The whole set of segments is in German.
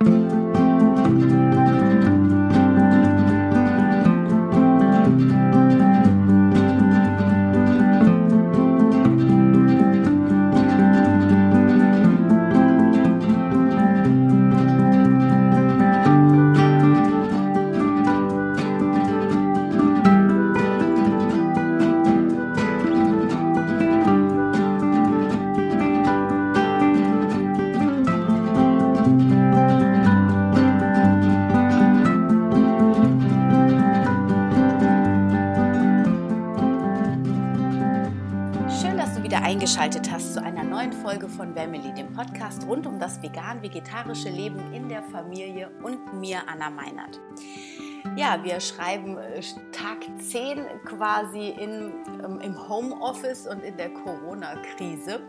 eingeschaltet das vegan-vegetarische Leben in der Familie und mir, Anna Meinert. Ja, wir schreiben äh, Tag 10 quasi in, ähm, im Homeoffice und in der Corona-Krise.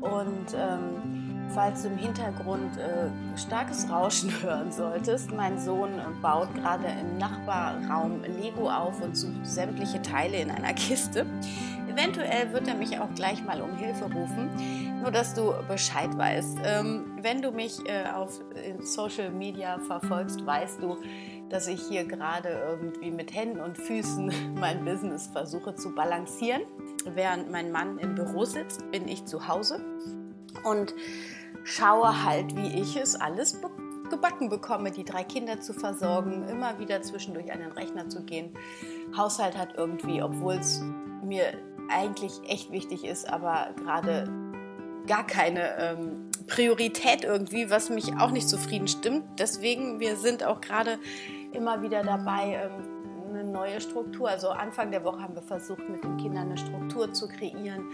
Und ähm, falls du im Hintergrund äh, starkes Rauschen hören solltest, mein Sohn baut gerade im Nachbarraum Lego auf und sucht sämtliche Teile in einer Kiste. Eventuell wird er mich auch gleich mal um Hilfe rufen, nur dass du Bescheid weißt. Ähm, wenn du mich äh, auf Social Media verfolgst, weißt du, dass ich hier gerade irgendwie mit Händen und Füßen mein Business versuche zu balancieren. Während mein Mann im Büro sitzt, bin ich zu Hause und schaue halt, wie ich es alles gebacken bekomme, die drei Kinder zu versorgen, immer wieder zwischendurch an den Rechner zu gehen. Haushalt hat irgendwie, obwohl es mir eigentlich echt wichtig ist, aber gerade gar keine ähm, Priorität irgendwie, was mich auch nicht zufrieden stimmt. Deswegen, wir sind auch gerade immer wieder dabei, ähm, eine neue Struktur. Also Anfang der Woche haben wir versucht, mit den Kindern eine Struktur zu kreieren,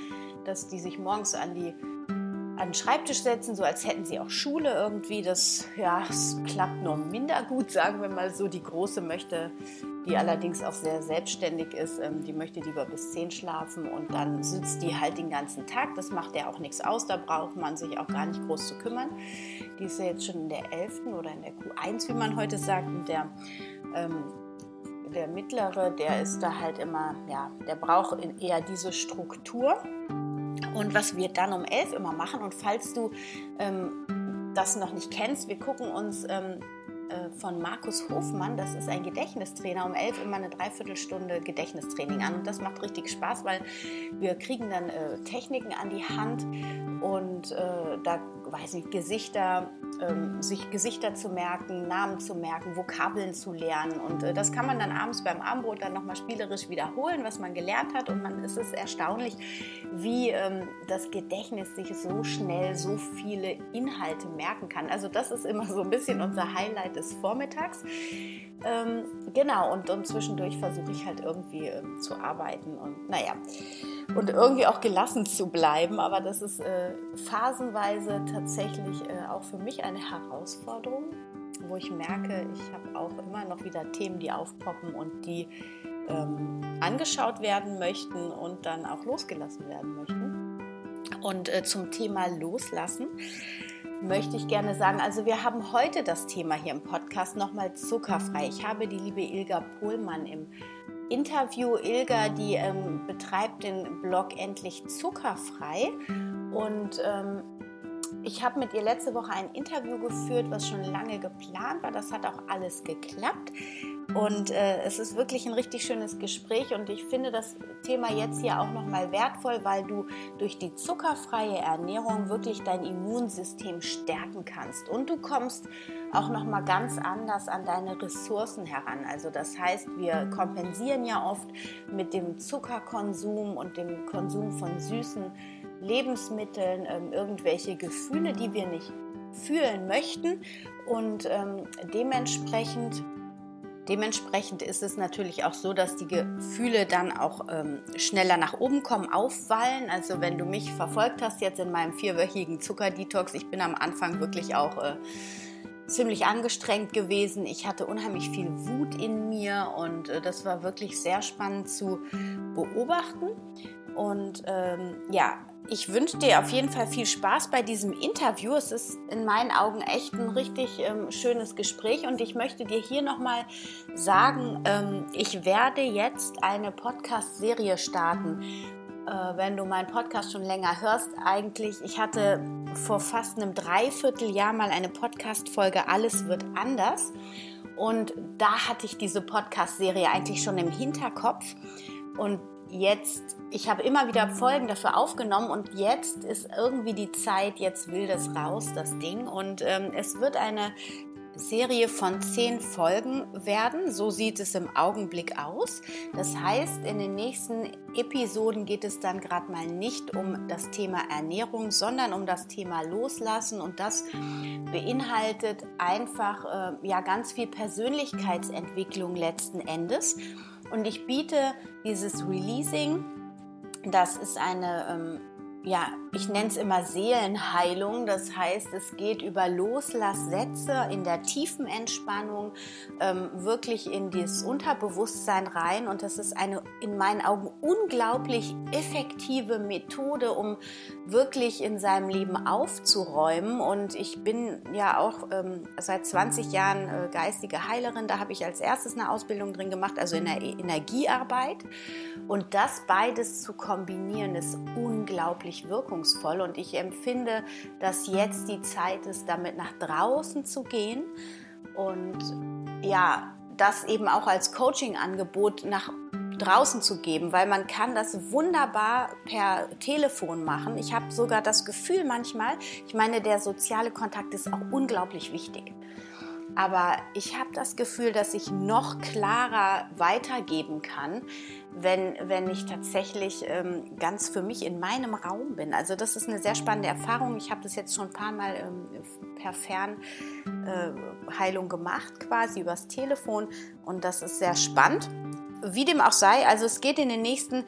dass die sich morgens an die an den Schreibtisch setzen, so als hätten sie auch Schule irgendwie. Das, ja, das klappt nur minder gut, sagen wir mal so. Die Große möchte, die allerdings auch sehr selbstständig ist, ähm, die möchte lieber bis 10 schlafen und dann sitzt die halt den ganzen Tag. Das macht ja auch nichts aus, da braucht man sich auch gar nicht groß zu kümmern. Die ist ja jetzt schon in der 11. oder in der Q1, wie man heute sagt. Und der, ähm, der mittlere, der ist da halt immer, ja, der braucht eher diese Struktur. Und was wir dann um 11 immer machen, und falls du ähm, das noch nicht kennst, wir gucken uns ähm, äh, von Markus Hofmann, das ist ein Gedächtnistrainer, um 11 immer eine Dreiviertelstunde Gedächtnistraining an. Und das macht richtig Spaß, weil wir kriegen dann äh, Techniken an die Hand und äh, da weiß ich, Gesichter, ähm, sich Gesichter zu merken, Namen zu merken, Vokabeln zu lernen. Und äh, das kann man dann abends beim Abendbrot dann nochmal spielerisch wiederholen, was man gelernt hat. Und man, es ist erstaunlich, wie ähm, das Gedächtnis sich so schnell so viele Inhalte merken kann. Also das ist immer so ein bisschen unser Highlight des Vormittags. Ähm, genau, und, und zwischendurch versuche ich halt irgendwie ähm, zu arbeiten und naja, und irgendwie auch gelassen zu bleiben. Aber das ist äh, phasenweise tatsächlich äh, auch für mich eine Herausforderung, wo ich merke, ich habe auch immer noch wieder Themen, die aufpoppen und die ähm, angeschaut werden möchten und dann auch losgelassen werden möchten. Und äh, zum Thema Loslassen möchte ich gerne sagen, also wir haben heute das Thema hier im Podcast nochmal zuckerfrei. Ich habe die liebe Ilga Pohlmann im Interview. Ilga, die ähm, betreibt den Blog Endlich Zuckerfrei und ähm, ich habe mit ihr letzte Woche ein Interview geführt, was schon lange geplant war. Das hat auch alles geklappt. Und äh, es ist wirklich ein richtig schönes Gespräch und ich finde das Thema jetzt hier auch nochmal wertvoll, weil du durch die zuckerfreie Ernährung wirklich dein Immunsystem stärken kannst und du kommst auch nochmal ganz anders an deine Ressourcen heran. Also das heißt, wir kompensieren ja oft mit dem Zuckerkonsum und dem Konsum von süßen Lebensmitteln ähm, irgendwelche Gefühle, die wir nicht fühlen möchten und ähm, dementsprechend Dementsprechend ist es natürlich auch so, dass die Gefühle dann auch ähm, schneller nach oben kommen, aufwallen. Also wenn du mich verfolgt hast jetzt in meinem vierwöchigen Zuckerdetox, ich bin am Anfang wirklich auch äh, ziemlich angestrengt gewesen. Ich hatte unheimlich viel Wut in mir und äh, das war wirklich sehr spannend zu beobachten. Und ähm, ja, ich wünsche dir auf jeden Fall viel Spaß bei diesem Interview. Es ist in meinen Augen echt ein richtig ähm, schönes Gespräch und ich möchte dir hier nochmal sagen, ähm, ich werde jetzt eine Podcast-Serie starten äh, wenn du meinen Podcast schon länger hörst, eigentlich, ich hatte vor fast einem Dreivierteljahr mal eine Podcast-Folge Alles wird anders. Und da hatte ich diese Podcast-Serie eigentlich schon im Hinterkopf. Und jetzt, ich habe immer wieder Folgen dafür aufgenommen und jetzt ist irgendwie die Zeit, jetzt will das raus, das Ding. Und ähm, es wird eine Serie von zehn Folgen werden. So sieht es im Augenblick aus. Das heißt, in den nächsten Episoden geht es dann gerade mal nicht um das Thema Ernährung, sondern um das Thema Loslassen. Und das beinhaltet einfach äh, ja ganz viel Persönlichkeitsentwicklung letzten Endes. Und ich biete dieses Releasing, das ist eine ähm, ja, ich nenne es immer Seelenheilung. Das heißt, es geht über Loslasssätze in der tiefen Entspannung, ähm, wirklich in das Unterbewusstsein rein. Und das ist eine in meinen Augen unglaublich effektive Methode, um wirklich in seinem Leben aufzuräumen. Und ich bin ja auch ähm, seit 20 Jahren äh, geistige Heilerin. Da habe ich als erstes eine Ausbildung drin gemacht, also in der Energiearbeit. Und das beides zu kombinieren, ist unglaublich unglaublich wirkungsvoll und ich empfinde, dass jetzt die Zeit ist, damit nach draußen zu gehen und ja, das eben auch als Coaching-Angebot nach draußen zu geben, weil man kann das wunderbar per Telefon machen. Ich habe sogar das Gefühl manchmal, ich meine, der soziale Kontakt ist auch unglaublich wichtig. Aber ich habe das Gefühl, dass ich noch klarer weitergeben kann, wenn, wenn ich tatsächlich ähm, ganz für mich in meinem Raum bin. Also das ist eine sehr spannende Erfahrung. Ich habe das jetzt schon ein paar Mal ähm, per Fernheilung äh, gemacht, quasi übers Telefon. Und das ist sehr spannend. Wie dem auch sei, also es geht in den nächsten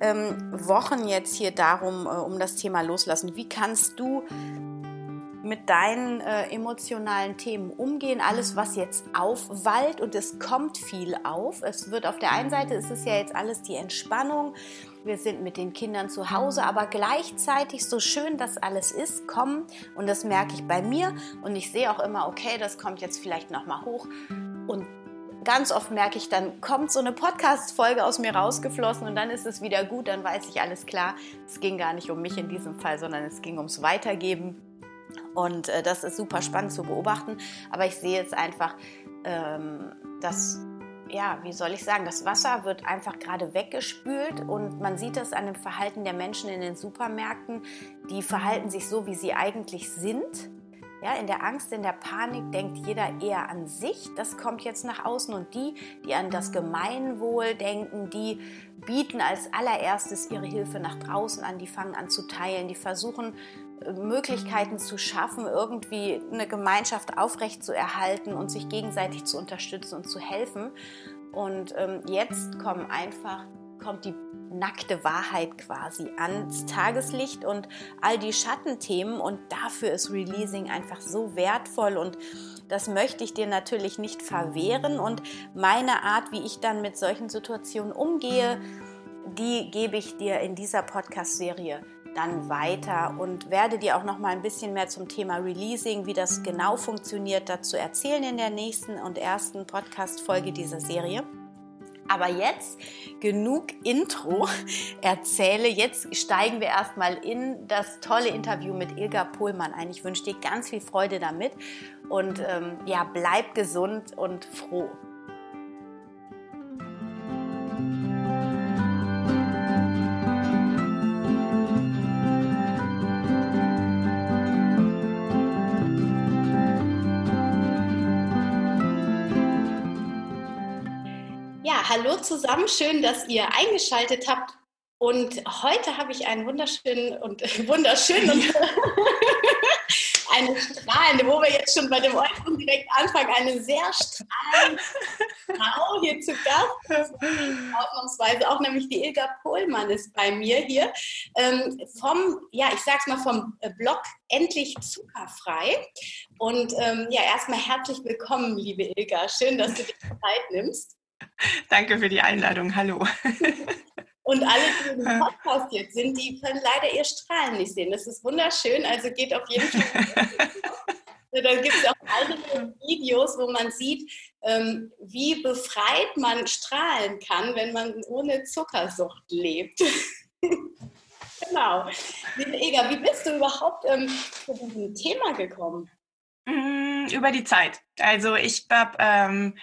ähm, Wochen jetzt hier darum, äh, um das Thema Loslassen. Wie kannst du mit deinen äh, emotionalen Themen umgehen, alles was jetzt aufwallt und es kommt viel auf. Es wird auf der einen Seite ist es ja jetzt alles die Entspannung. Wir sind mit den Kindern zu Hause, aber gleichzeitig so schön das alles ist, kommen und das merke ich bei mir und ich sehe auch immer, okay, das kommt jetzt vielleicht noch mal hoch und ganz oft merke ich, dann kommt so eine Podcast-Folge aus mir rausgeflossen und dann ist es wieder gut, dann weiß ich alles klar. Es ging gar nicht um mich in diesem Fall, sondern es ging ums Weitergeben und äh, das ist super spannend zu beobachten. Aber ich sehe jetzt einfach, ähm, dass, ja, wie soll ich sagen, das Wasser wird einfach gerade weggespült und man sieht das an dem Verhalten der Menschen in den Supermärkten. Die verhalten sich so, wie sie eigentlich sind. Ja, in der Angst, in der Panik denkt jeder eher an sich. Das kommt jetzt nach außen. Und die, die an das Gemeinwohl denken, die bieten als allererstes ihre Hilfe nach draußen an. Die fangen an zu teilen. Die versuchen Möglichkeiten zu schaffen, irgendwie eine Gemeinschaft aufrechtzuerhalten und sich gegenseitig zu unterstützen und zu helfen. Und ähm, jetzt kommen einfach, kommt die nackte Wahrheit quasi ans Tageslicht und all die Schattenthemen. Und dafür ist Releasing einfach so wertvoll. Und das möchte ich dir natürlich nicht verwehren. Und meine Art, wie ich dann mit solchen Situationen umgehe, die gebe ich dir in dieser Podcast-Serie dann weiter und werde dir auch noch mal ein bisschen mehr zum Thema Releasing, wie das genau funktioniert, dazu erzählen in der nächsten und ersten Podcast-Folge dieser Serie. Aber jetzt genug Intro. Erzähle. Jetzt steigen wir erstmal in das tolle Interview mit Ilga Pohlmann ein. Ich wünsche dir ganz viel Freude damit und ähm, ja, bleib gesund und froh. Hallo zusammen, schön, dass ihr eingeschaltet habt. Und heute habe ich einen wunderschönen und wunderschönen und eine strahlende, wo wir jetzt schon bei dem Äußeren direkt anfangen, eine sehr strahlende Frau hier zu Gast. Ausnahmsweise auch nämlich die Ilga Pohlmann ist bei mir hier. Ähm, vom, ja, ich sag's mal vom Blog Endlich Zuckerfrei. Und ähm, ja, erstmal herzlich willkommen, liebe Ilga. Schön, dass du dir Zeit nimmst. Danke für die Einladung. Hallo. Und alle, die im Podcast jetzt sind, die können leider ihr Strahlen nicht sehen. Das ist wunderschön, also geht auf jeden Fall. Dann gibt es auch einige Videos, wo man sieht, ähm, wie befreit man strahlen kann, wenn man ohne Zuckersucht lebt. genau. Liebe Ega, wie bist du überhaupt ähm, zu diesem Thema gekommen? Mm, über die Zeit. Also ich habe ähm,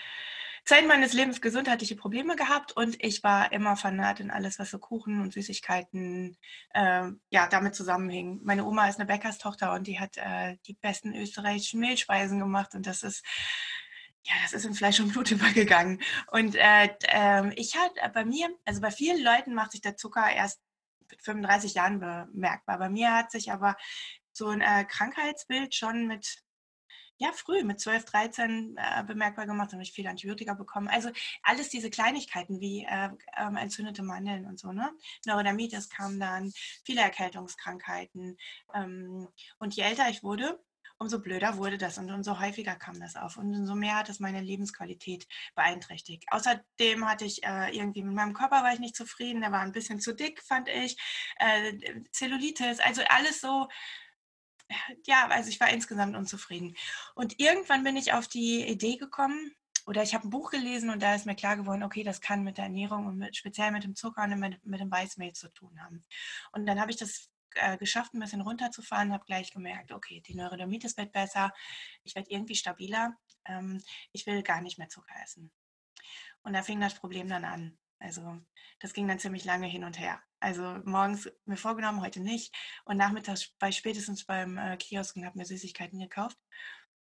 Zeit meines Lebens gesundheitliche Probleme gehabt und ich war immer fanat in alles, was so Kuchen und Süßigkeiten äh, ja, damit zusammenhing. Meine Oma ist eine Bäckerstochter und die hat äh, die besten österreichischen Mehlspeisen gemacht und das ist ja, das ist in Fleisch und Blut übergegangen. Und äh, äh, ich hatte bei mir, also bei vielen Leuten macht sich der Zucker erst mit 35 Jahren bemerkbar. Bei mir hat sich aber so ein äh, Krankheitsbild schon mit ja, früh mit 12, 13 äh, bemerkbar gemacht, habe ich viele Antibiotika bekommen. Also alles diese Kleinigkeiten wie äh, ähm, entzündete Mandeln und so, ne? Neurodermitis kam dann, viele Erkältungskrankheiten. Ähm, und je älter ich wurde, umso blöder wurde das und umso häufiger kam das auf und umso mehr hat es meine Lebensqualität beeinträchtigt. Außerdem hatte ich äh, irgendwie mit meinem Körper war ich nicht zufrieden, der war ein bisschen zu dick, fand ich. Äh, Zellulitis, also alles so ja, also ich war insgesamt unzufrieden. Und irgendwann bin ich auf die Idee gekommen, oder ich habe ein Buch gelesen und da ist mir klar geworden, okay, das kann mit der Ernährung und mit, speziell mit dem Zucker und mit, mit dem Weißmehl zu tun haben. Und dann habe ich das äh, geschafft, ein bisschen runterzufahren, habe gleich gemerkt, okay, die Neurodermitis wird besser, ich werde irgendwie stabiler, ähm, ich will gar nicht mehr Zucker essen. Und da fing das Problem dann an. Also das ging dann ziemlich lange hin und her. Also morgens mir vorgenommen, heute nicht. Und nachmittags bei spätestens beim äh, Kiosk und habe mir Süßigkeiten gekauft.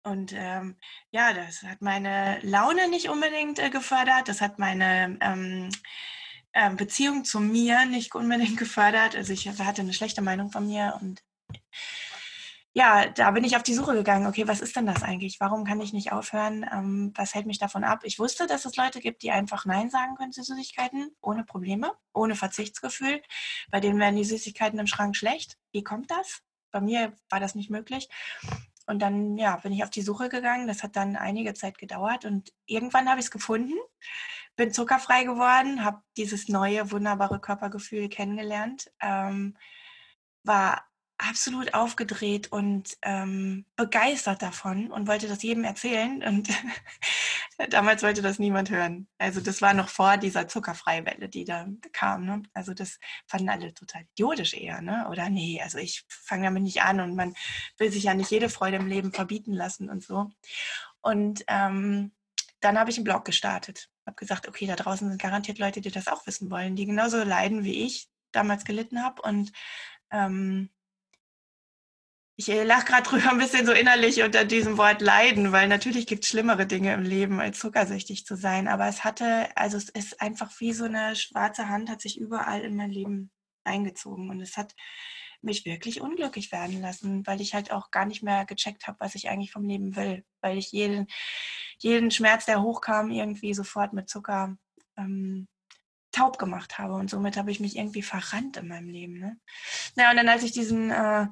Und ähm, ja, das hat meine Laune nicht unbedingt äh, gefördert. Das hat meine ähm, äh, Beziehung zu mir nicht unbedingt gefördert. Also ich hatte eine schlechte Meinung von mir und ja, da bin ich auf die Suche gegangen. Okay, was ist denn das eigentlich? Warum kann ich nicht aufhören? Ähm, was hält mich davon ab? Ich wusste, dass es Leute gibt, die einfach Nein sagen können zu Süßigkeiten, ohne Probleme, ohne Verzichtsgefühl. Bei denen werden die Süßigkeiten im Schrank schlecht. Wie kommt das? Bei mir war das nicht möglich. Und dann ja, bin ich auf die Suche gegangen. Das hat dann einige Zeit gedauert und irgendwann habe ich es gefunden, bin zuckerfrei geworden, habe dieses neue, wunderbare Körpergefühl kennengelernt. Ähm, war absolut aufgedreht und ähm, begeistert davon und wollte das jedem erzählen. Und damals wollte das niemand hören. Also das war noch vor dieser Zuckerfreiwelle, die da kam. Ne? Also das fanden alle total idiotisch eher. Ne? Oder nee, also ich fange damit nicht an und man will sich ja nicht jede Freude im Leben verbieten lassen und so. Und ähm, dann habe ich einen Blog gestartet. Habe gesagt, okay, da draußen sind garantiert Leute, die das auch wissen wollen, die genauso leiden, wie ich damals gelitten habe. Und ähm, ich äh, lache gerade drüber ein bisschen so innerlich unter diesem Wort leiden, weil natürlich gibt es schlimmere Dinge im Leben, als zuckersüchtig zu sein. Aber es hatte, also es ist einfach wie so eine schwarze Hand, hat sich überall in mein Leben eingezogen. Und es hat mich wirklich unglücklich werden lassen, weil ich halt auch gar nicht mehr gecheckt habe, was ich eigentlich vom Leben will. Weil ich jeden, jeden Schmerz, der hochkam, irgendwie sofort mit Zucker ähm, taub gemacht habe. Und somit habe ich mich irgendwie verrannt in meinem Leben. Ne? Naja, und dann als ich diesen äh,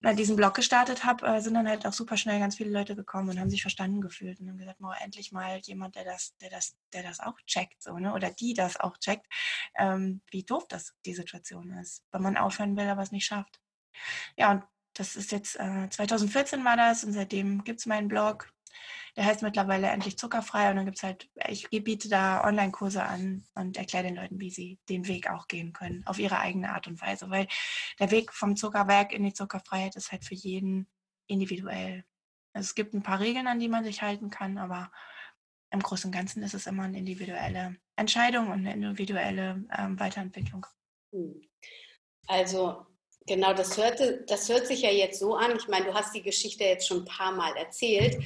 na, diesen Blog gestartet habe, äh, sind dann halt auch super schnell ganz viele Leute gekommen und haben sich verstanden gefühlt und haben gesagt, oh, endlich mal jemand, der das, der das, der das auch checkt, so, ne? Oder die das auch checkt, ähm, wie doof das die Situation ist, wenn man aufhören will, aber es nicht schafft. Ja, und das ist jetzt äh, 2014 war das und seitdem gibt es meinen Blog, der heißt mittlerweile endlich zuckerfrei und dann gibt es halt, ich biete da Online-Kurse an und erkläre den Leuten, wie sie den Weg auch gehen können, auf ihre eigene Art und Weise. Weil der Weg vom Zuckerwerk in die Zuckerfreiheit ist halt für jeden individuell. Also es gibt ein paar Regeln, an die man sich halten kann, aber im Großen und Ganzen ist es immer eine individuelle Entscheidung und eine individuelle ähm, Weiterentwicklung. Hm. Also genau, das, hörte, das hört sich ja jetzt so an. Ich meine, du hast die Geschichte jetzt schon ein paar Mal erzählt.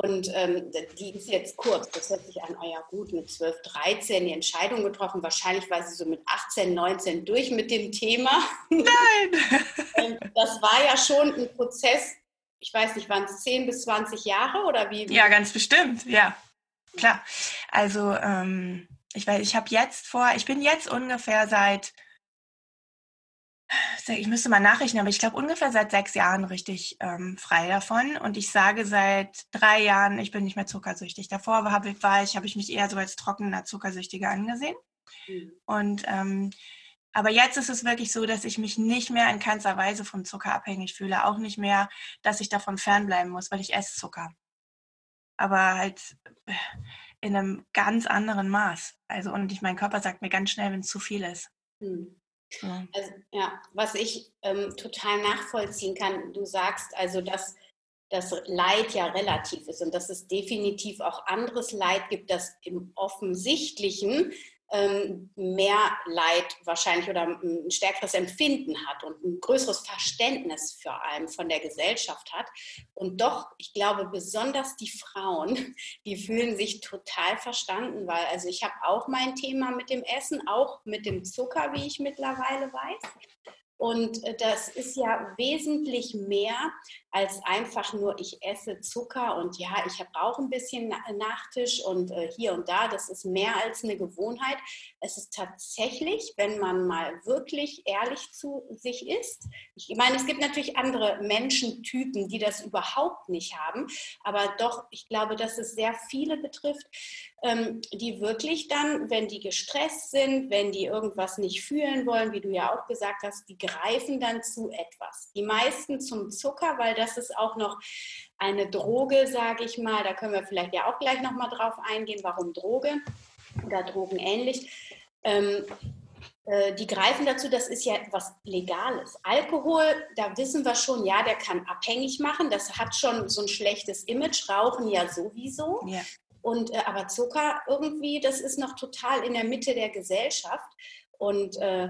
Und ähm, die ist jetzt kurz, das hört sich an, oh ja gut, mit 12, 13 die Entscheidung getroffen. Wahrscheinlich war sie so mit 18, 19 durch mit dem Thema. Nein! Ähm, das war ja schon ein Prozess, ich weiß nicht, waren es 10 bis 20 Jahre oder wie? Ja, ganz bestimmt, ja. Klar. Also ähm, ich weiß, ich habe jetzt vor, ich bin jetzt ungefähr seit ich müsste mal nachrechnen, aber ich glaube ungefähr seit sechs Jahren richtig ähm, frei davon. Und ich sage seit drei Jahren, ich bin nicht mehr zuckersüchtig. Davor war, war ich, habe ich mich eher so als trockener Zuckersüchtiger angesehen. Mhm. Und ähm, aber jetzt ist es wirklich so, dass ich mich nicht mehr in keinster Weise vom Zucker abhängig fühle. Auch nicht mehr, dass ich davon fernbleiben muss, weil ich esse Zucker. Aber halt äh, in einem ganz anderen Maß. Also, und ich, mein Körper sagt mir ganz schnell, wenn es zu viel ist. Mhm. Ja. Also, ja, was ich ähm, total nachvollziehen kann, du sagst also, dass das Leid ja relativ ist und dass es definitiv auch anderes Leid gibt, das im Offensichtlichen mehr Leid wahrscheinlich oder ein stärkeres Empfinden hat und ein größeres Verständnis vor allem von der Gesellschaft hat. Und doch, ich glaube, besonders die Frauen, die fühlen sich total verstanden, weil also ich habe auch mein Thema mit dem Essen, auch mit dem Zucker, wie ich mittlerweile weiß. Und äh, das ist ja wesentlich mehr als einfach nur, ich esse Zucker und ja, ich brauche ein bisschen Nachtisch und äh, hier und da. Das ist mehr als eine Gewohnheit. Es ist tatsächlich, wenn man mal wirklich ehrlich zu sich ist. Ich meine, es gibt natürlich andere Menschentypen, die das überhaupt nicht haben. Aber doch, ich glaube, dass es sehr viele betrifft, ähm, die wirklich dann, wenn die gestresst sind, wenn die irgendwas nicht fühlen wollen, wie du ja auch gesagt hast, die greifen dann zu etwas. Die meisten zum Zucker, weil das ist auch noch eine Droge, sage ich mal. Da können wir vielleicht ja auch gleich nochmal drauf eingehen, warum Droge oder Drogen ähnlich. Ähm, äh, die greifen dazu, das ist ja etwas Legales. Alkohol, da wissen wir schon, ja, der kann abhängig machen. Das hat schon so ein schlechtes Image. Rauchen ja sowieso. Ja. Und, äh, aber Zucker irgendwie, das ist noch total in der Mitte der Gesellschaft. Und äh,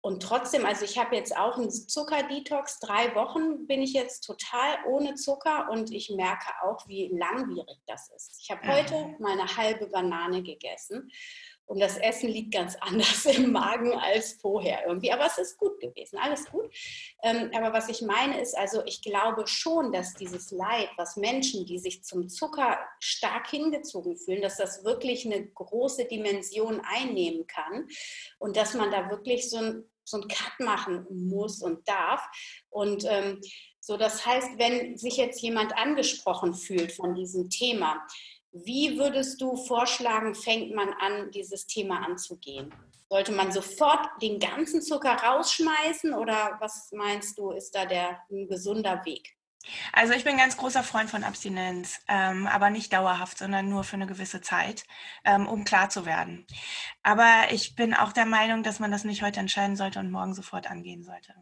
und trotzdem, also ich habe jetzt auch einen Zuckerdetox. Drei Wochen bin ich jetzt total ohne Zucker und ich merke auch, wie langwierig das ist. Ich habe heute meine halbe Banane gegessen und das Essen liegt ganz anders im Magen als vorher irgendwie. Aber es ist gut gewesen, alles gut. Ähm, aber was ich meine ist, also ich glaube schon, dass dieses Leid, was Menschen, die sich zum Zucker stark hingezogen fühlen, dass das wirklich eine große Dimension einnehmen kann und dass man da wirklich so ein so einen Cut machen muss und darf. Und ähm, so, das heißt, wenn sich jetzt jemand angesprochen fühlt von diesem Thema, wie würdest du vorschlagen, fängt man an, dieses Thema anzugehen? Sollte man sofort den ganzen Zucker rausschmeißen oder was meinst du, ist da der ein gesunder Weg? Also ich bin ganz großer Freund von Abstinenz, ähm, aber nicht dauerhaft, sondern nur für eine gewisse Zeit, ähm, um klar zu werden. Aber ich bin auch der Meinung, dass man das nicht heute entscheiden sollte und morgen sofort angehen sollte.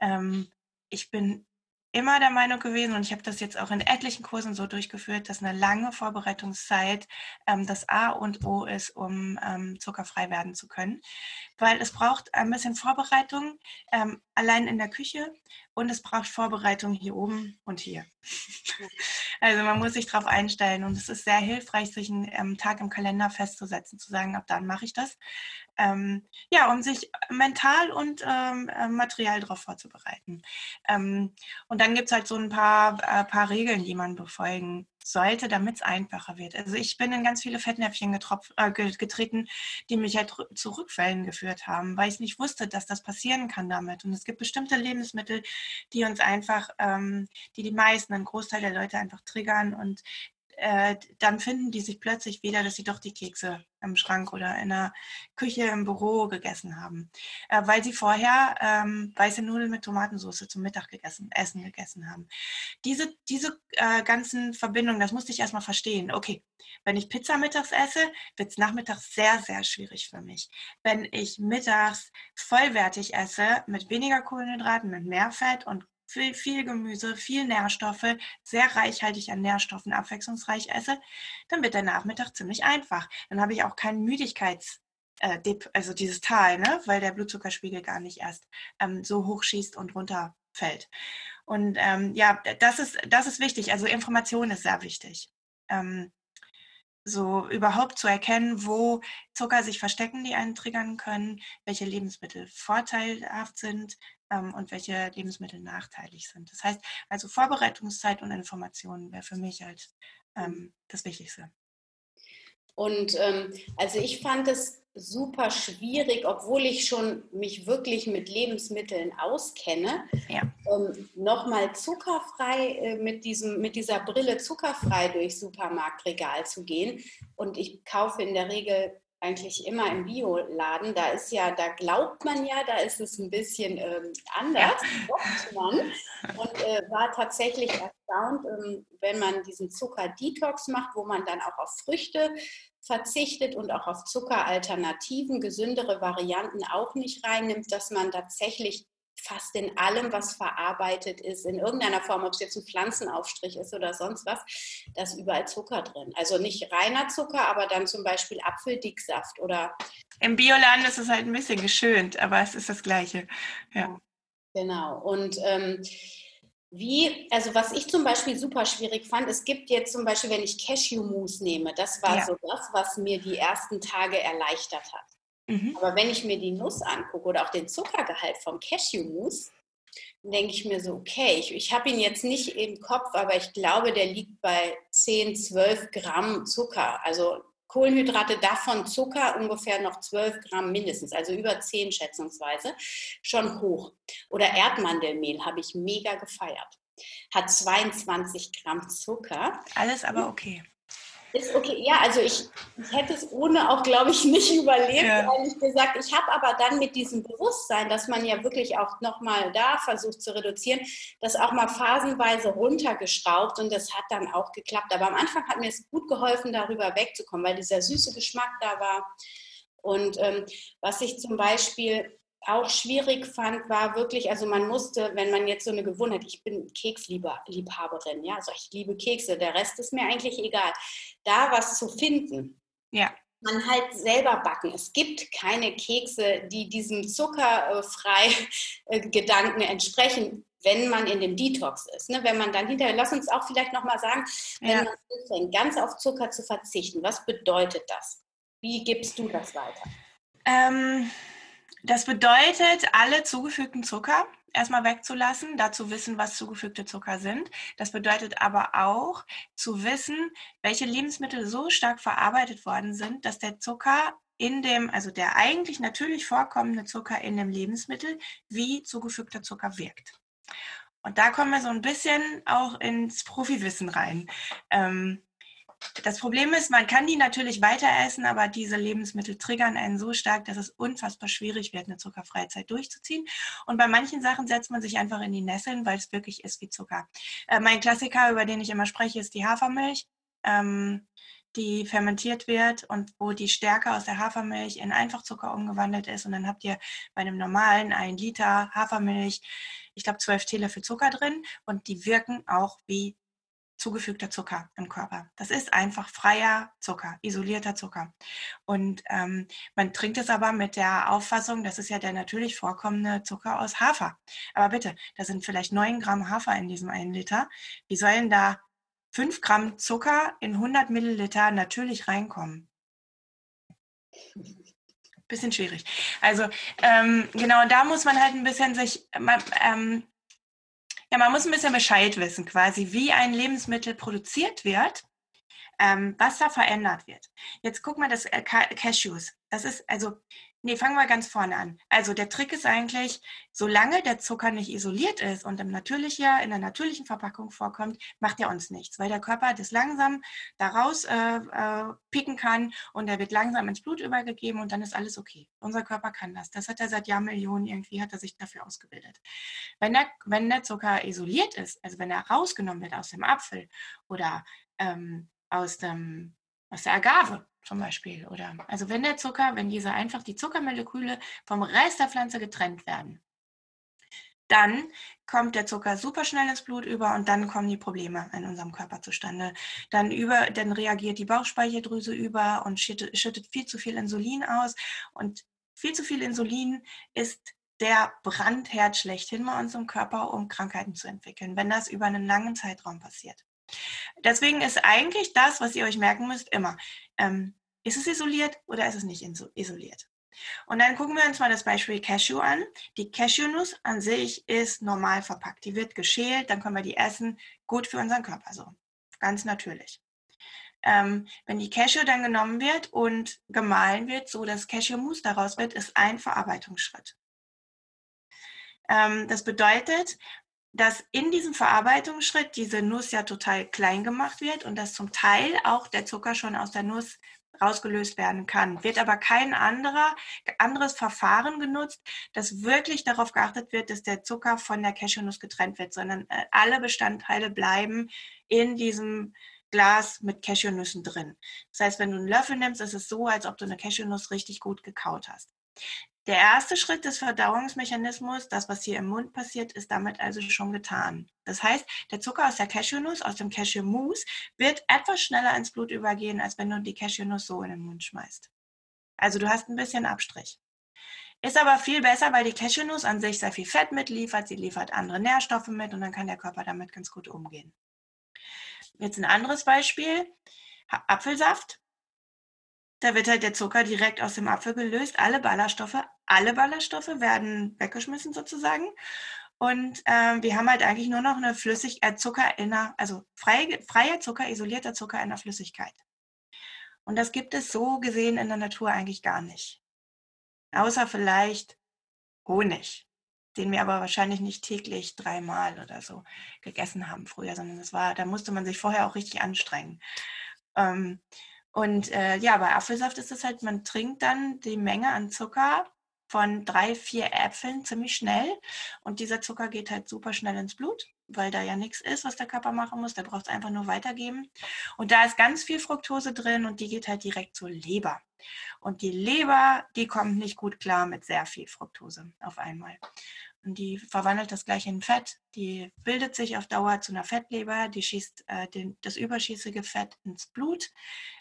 Ähm, ich bin immer der Meinung gewesen, und ich habe das jetzt auch in etlichen Kursen so durchgeführt, dass eine lange Vorbereitungszeit ähm, das A und O ist, um ähm, zuckerfrei werden zu können. Weil es braucht ein bisschen Vorbereitung, ähm, allein in der Küche, und es braucht Vorbereitung hier oben und hier. also man muss sich darauf einstellen und es ist sehr hilfreich, sich einen ähm, Tag im Kalender festzusetzen, zu sagen, ab dann mache ich das. Ähm, ja, um sich mental und ähm, äh, materiell darauf vorzubereiten. Ähm, und dann gibt es halt so ein paar, äh, paar Regeln, die man befolgen sollte, damit es einfacher wird. Also ich bin in ganz viele Fettnäpfchen äh, getreten, die mich halt zu Rückfällen geführt haben, weil ich nicht wusste, dass das passieren kann damit. Und es gibt bestimmte Lebensmittel, die uns einfach, ähm, die die meisten, einen Großteil der Leute einfach triggern und äh, dann finden die sich plötzlich wieder, dass sie doch die Kekse im Schrank oder in der Küche im Büro gegessen haben, äh, weil sie vorher ähm, weiße Nudeln mit Tomatensauce zum Mittag gegessen, Essen gegessen haben. Diese, diese äh, ganzen Verbindungen, das musste ich erstmal verstehen. Okay, wenn ich Pizza mittags esse, wird es nachmittags sehr, sehr schwierig für mich. Wenn ich mittags vollwertig esse, mit weniger Kohlenhydraten, mit mehr Fett und viel, viel Gemüse, viel Nährstoffe, sehr reichhaltig an Nährstoffen, abwechslungsreich esse, dann wird der Nachmittag ziemlich einfach. Dann habe ich auch keinen Müdigkeits- äh, also dieses Tal, ne? weil der Blutzuckerspiegel gar nicht erst ähm, so hoch schießt und runterfällt. Und ähm, ja, das ist, das ist wichtig. Also Information ist sehr wichtig. Ähm, so überhaupt zu erkennen, wo Zucker sich verstecken, die einen triggern können, welche Lebensmittel vorteilhaft sind, ähm, und welche Lebensmittel nachteilig sind. Das heißt, also Vorbereitungszeit und Informationen wäre für mich halt ähm, das Wichtigste. Und ähm, also ich fand es super schwierig, obwohl ich schon mich wirklich mit Lebensmitteln auskenne, ja. ähm, nochmal zuckerfrei äh, mit, diesem, mit dieser Brille zuckerfrei durchs Supermarktregal zu gehen. Und ich kaufe in der Regel eigentlich immer im Bioladen. Da ist ja, da glaubt man ja, da ist es ein bisschen ähm, anders, ja. man. Und äh, war tatsächlich erstaunt, ähm, wenn man diesen Zucker-Detox macht, wo man dann auch auf Früchte verzichtet und auch auf Zuckeralternativen, gesündere Varianten auch nicht reinnimmt, dass man tatsächlich fast in allem, was verarbeitet ist, in irgendeiner Form, ob es jetzt ein Pflanzenaufstrich ist oder sonst was, da ist überall Zucker drin. Also nicht reiner Zucker, aber dann zum Beispiel Apfeldicksaft oder. Im Bioladen ist es halt ein bisschen geschönt, aber es ist das Gleiche. Ja. Genau. Und ähm, wie, also was ich zum Beispiel super schwierig fand, es gibt jetzt zum Beispiel, wenn ich Cashew-Mousse nehme, das war ja. so das, was mir die ersten Tage erleichtert hat. Mhm. Aber wenn ich mir die Nuss angucke oder auch den Zuckergehalt vom Cashew-Mousse, dann denke ich mir so, okay, ich, ich habe ihn jetzt nicht im Kopf, aber ich glaube, der liegt bei 10, 12 Gramm Zucker. Also Kohlenhydrate, davon Zucker ungefähr noch 12 Gramm mindestens, also über 10 schätzungsweise, schon hoch. Oder Erdmandelmehl habe ich mega gefeiert. Hat 22 Gramm Zucker. Alles aber okay. Ist okay, ja, also ich, ich hätte es ohne auch, glaube ich, nicht überlebt, ja. ehrlich gesagt. Ich habe aber dann mit diesem Bewusstsein, dass man ja wirklich auch nochmal da versucht zu reduzieren, das auch mal phasenweise runtergeschraubt und das hat dann auch geklappt. Aber am Anfang hat mir es gut geholfen, darüber wegzukommen, weil dieser süße Geschmack da war. Und ähm, was ich zum Beispiel auch schwierig fand, war wirklich, also man musste, wenn man jetzt so eine Gewohnheit, ich bin Keksliebhaberin, ja, also ich liebe Kekse, der Rest ist mir eigentlich egal, da was zu finden. Ja. Man halt selber backen. Es gibt keine Kekse, die diesem zuckerfrei äh, Gedanken entsprechen, wenn man in dem Detox ist. Ne? Wenn man dann hinterher, lass uns auch vielleicht nochmal sagen, wenn ja. man anfängt, ganz auf Zucker zu verzichten, was bedeutet das? Wie gibst du das weiter? Ähm, das bedeutet, alle zugefügten Zucker erstmal wegzulassen, dazu wissen, was zugefügte Zucker sind. Das bedeutet aber auch zu wissen, welche Lebensmittel so stark verarbeitet worden sind, dass der Zucker in dem, also der eigentlich natürlich vorkommende Zucker in dem Lebensmittel, wie zugefügter Zucker wirkt. Und da kommen wir so ein bisschen auch ins Profiwissen rein. Ähm, das Problem ist, man kann die natürlich weiter essen, aber diese Lebensmittel triggern einen so stark, dass es unfassbar schwierig wird, eine zuckerfreie Zeit durchzuziehen. Und bei manchen Sachen setzt man sich einfach in die Nesseln, weil es wirklich ist wie Zucker. Äh, mein Klassiker, über den ich immer spreche, ist die Hafermilch. Ähm, die fermentiert wird und wo die Stärke aus der Hafermilch in Einfachzucker umgewandelt ist. Und dann habt ihr bei einem normalen 1 Liter Hafermilch, ich glaube, 12 Teelöffel Zucker drin und die wirken auch wie zugefügter Zucker im Körper. Das ist einfach freier Zucker, isolierter Zucker. Und ähm, man trinkt es aber mit der Auffassung, das ist ja der natürlich vorkommende Zucker aus Hafer. Aber bitte, da sind vielleicht 9 Gramm Hafer in diesem einen Liter. Wie sollen da 5 Gramm Zucker in 100 Milliliter natürlich reinkommen? Bisschen schwierig. Also ähm, genau, da muss man halt ein bisschen sich ähm, ja, man muss ein bisschen Bescheid wissen, quasi, wie ein Lebensmittel produziert wird, ähm, was da verändert wird. Jetzt guck mal, das äh, Cashews. Das ist, also Nee, fangen wir ganz vorne an. Also der Trick ist eigentlich, solange der Zucker nicht isoliert ist und im natürlicher, in der natürlichen Verpackung vorkommt, macht er uns nichts, weil der Körper das langsam daraus äh, äh, picken kann und er wird langsam ins Blut übergegeben und dann ist alles okay. Unser Körper kann das. Das hat er seit Jahrmillionen irgendwie, hat er sich dafür ausgebildet. Wenn der, wenn der Zucker isoliert ist, also wenn er rausgenommen wird aus dem Apfel oder ähm, aus dem aus der Agave zum Beispiel. Oder also wenn der Zucker, wenn diese einfach die Zuckermoleküle vom Rest der Pflanze getrennt werden, dann kommt der Zucker super schnell ins Blut über und dann kommen die Probleme in unserem Körper zustande. Dann, über, dann reagiert die Bauchspeicheldrüse über und schüttet, schüttet viel zu viel Insulin aus. Und viel zu viel Insulin ist der Brandherd schlechthin bei unserem Körper, um Krankheiten zu entwickeln, wenn das über einen langen Zeitraum passiert. Deswegen ist eigentlich das, was ihr euch merken müsst, immer, ähm, ist es isoliert oder ist es nicht isoliert? Und dann gucken wir uns mal das Beispiel Cashew an. Die Cashewnuss an sich ist normal verpackt. Die wird geschält, dann können wir die essen. Gut für unseren Körper so. Ganz natürlich. Ähm, wenn die Cashew dann genommen wird und gemahlen wird, so dass Cashewmus daraus wird, ist ein Verarbeitungsschritt. Ähm, das bedeutet, dass in diesem Verarbeitungsschritt diese Nuss ja total klein gemacht wird und dass zum Teil auch der Zucker schon aus der Nuss rausgelöst werden kann. Wird aber kein anderer, anderes Verfahren genutzt, das wirklich darauf geachtet wird, dass der Zucker von der Cashewnuss getrennt wird, sondern äh, alle Bestandteile bleiben in diesem Glas mit Cashewnüssen drin. Das heißt, wenn du einen Löffel nimmst, ist es so, als ob du eine Cashewnuss richtig gut gekaut hast. Der erste Schritt des Verdauungsmechanismus, das, was hier im Mund passiert, ist damit also schon getan. Das heißt, der Zucker aus der Cashewnuss, aus dem Cashewmus, wird etwas schneller ins Blut übergehen, als wenn du die Cashewnuss so in den Mund schmeißt. Also du hast ein bisschen Abstrich. Ist aber viel besser, weil die Cashewnuss an sich sehr viel Fett mitliefert, sie liefert andere Nährstoffe mit und dann kann der Körper damit ganz gut umgehen. Jetzt ein anderes Beispiel, Apfelsaft. Da wird halt der Zucker direkt aus dem Apfel gelöst. Alle Ballaststoffe, alle Ballaststoffe werden weggeschmissen sozusagen. Und ähm, wir haben halt eigentlich nur noch eine Flüssig äh, Zucker in einer, also frei, freier Zucker, isolierter Zucker in der Flüssigkeit. Und das gibt es so gesehen in der Natur eigentlich gar nicht. Außer vielleicht Honig, den wir aber wahrscheinlich nicht täglich dreimal oder so gegessen haben früher, sondern das war, da musste man sich vorher auch richtig anstrengen. Ähm, und äh, ja, bei Apfelsaft ist es halt, man trinkt dann die Menge an Zucker von drei, vier Äpfeln ziemlich schnell. Und dieser Zucker geht halt super schnell ins Blut, weil da ja nichts ist, was der Körper machen muss. Der braucht es einfach nur weitergeben. Und da ist ganz viel Fructose drin und die geht halt direkt zur Leber. Und die Leber, die kommt nicht gut klar mit sehr viel Fructose auf einmal. Die verwandelt das gleich in Fett. Die bildet sich auf Dauer zu einer Fettleber, die schießt äh, den, das überschießige Fett ins Blut,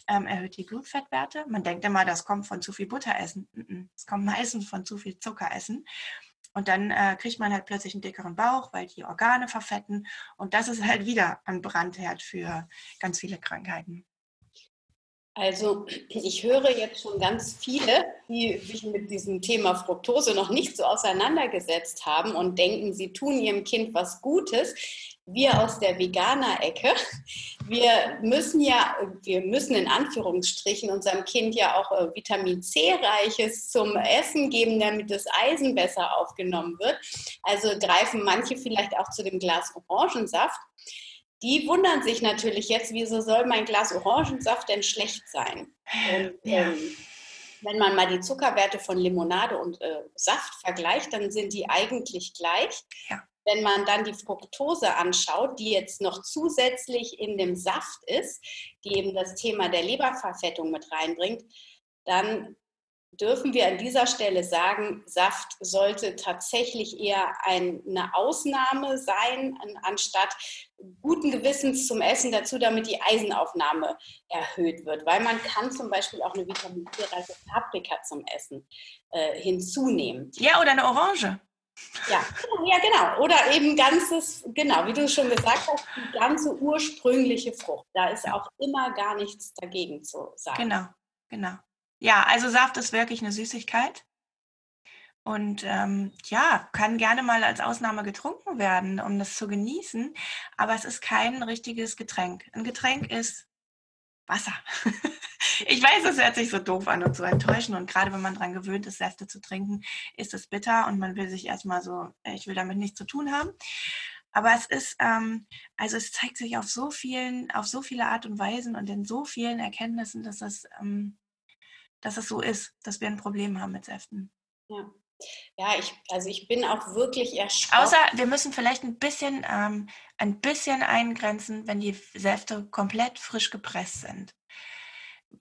ähm, erhöht die Blutfettwerte. Man denkt immer, das kommt von zu viel Butter essen. Es kommt meistens von zu viel Zucker essen. Und dann äh, kriegt man halt plötzlich einen dickeren Bauch, weil die Organe verfetten. Und das ist halt wieder ein Brandherd für ganz viele Krankheiten. Also ich höre jetzt schon ganz viele, die sich mit diesem Thema Fructose noch nicht so auseinandergesetzt haben und denken, sie tun ihrem Kind was Gutes. Wir aus der Veganer-Ecke, wir müssen ja, wir müssen in Anführungsstrichen unserem Kind ja auch äh, Vitamin C-reiches zum Essen geben, damit das Eisen besser aufgenommen wird. Also greifen manche vielleicht auch zu dem Glas Orangensaft die wundern sich natürlich jetzt, wieso soll mein Glas Orangensaft denn schlecht sein? Und, ja. ähm, wenn man mal die Zuckerwerte von Limonade und äh, Saft vergleicht, dann sind die eigentlich gleich. Ja. Wenn man dann die Fructose anschaut, die jetzt noch zusätzlich in dem Saft ist, die eben das Thema der Leberverfettung mit reinbringt, dann dürfen wir an dieser Stelle sagen, Saft sollte tatsächlich eher eine Ausnahme sein, anstatt guten Gewissens zum Essen dazu, damit die Eisenaufnahme erhöht wird. Weil man kann zum Beispiel auch eine Vitamin C-reiche Paprika zum Essen äh, hinzunehmen. Ja, oder eine Orange. Ja, ja, genau. Oder eben ganzes, genau, wie du schon gesagt hast, die ganze ursprüngliche Frucht. Da ist auch immer gar nichts dagegen zu sagen. Genau, genau. Ja, also Saft ist wirklich eine Süßigkeit. Und ähm, ja, kann gerne mal als Ausnahme getrunken werden, um das zu genießen. Aber es ist kein richtiges Getränk. Ein Getränk ist Wasser. ich weiß, es hört sich so doof an und so enttäuschend. Und gerade wenn man daran gewöhnt ist, Säfte zu trinken, ist es bitter und man will sich erstmal so, ich will damit nichts zu tun haben. Aber es ist, ähm, also es zeigt sich auf so vielen, auf so viele Art und Weisen und in so vielen Erkenntnissen, dass das ähm, dass es so ist, dass wir ein Problem haben mit Säften. Ja. Ja, ich, also ich bin auch wirklich erschrocken. Außer wir müssen vielleicht ein bisschen, ähm, ein bisschen eingrenzen, wenn die Säfte komplett frisch gepresst sind.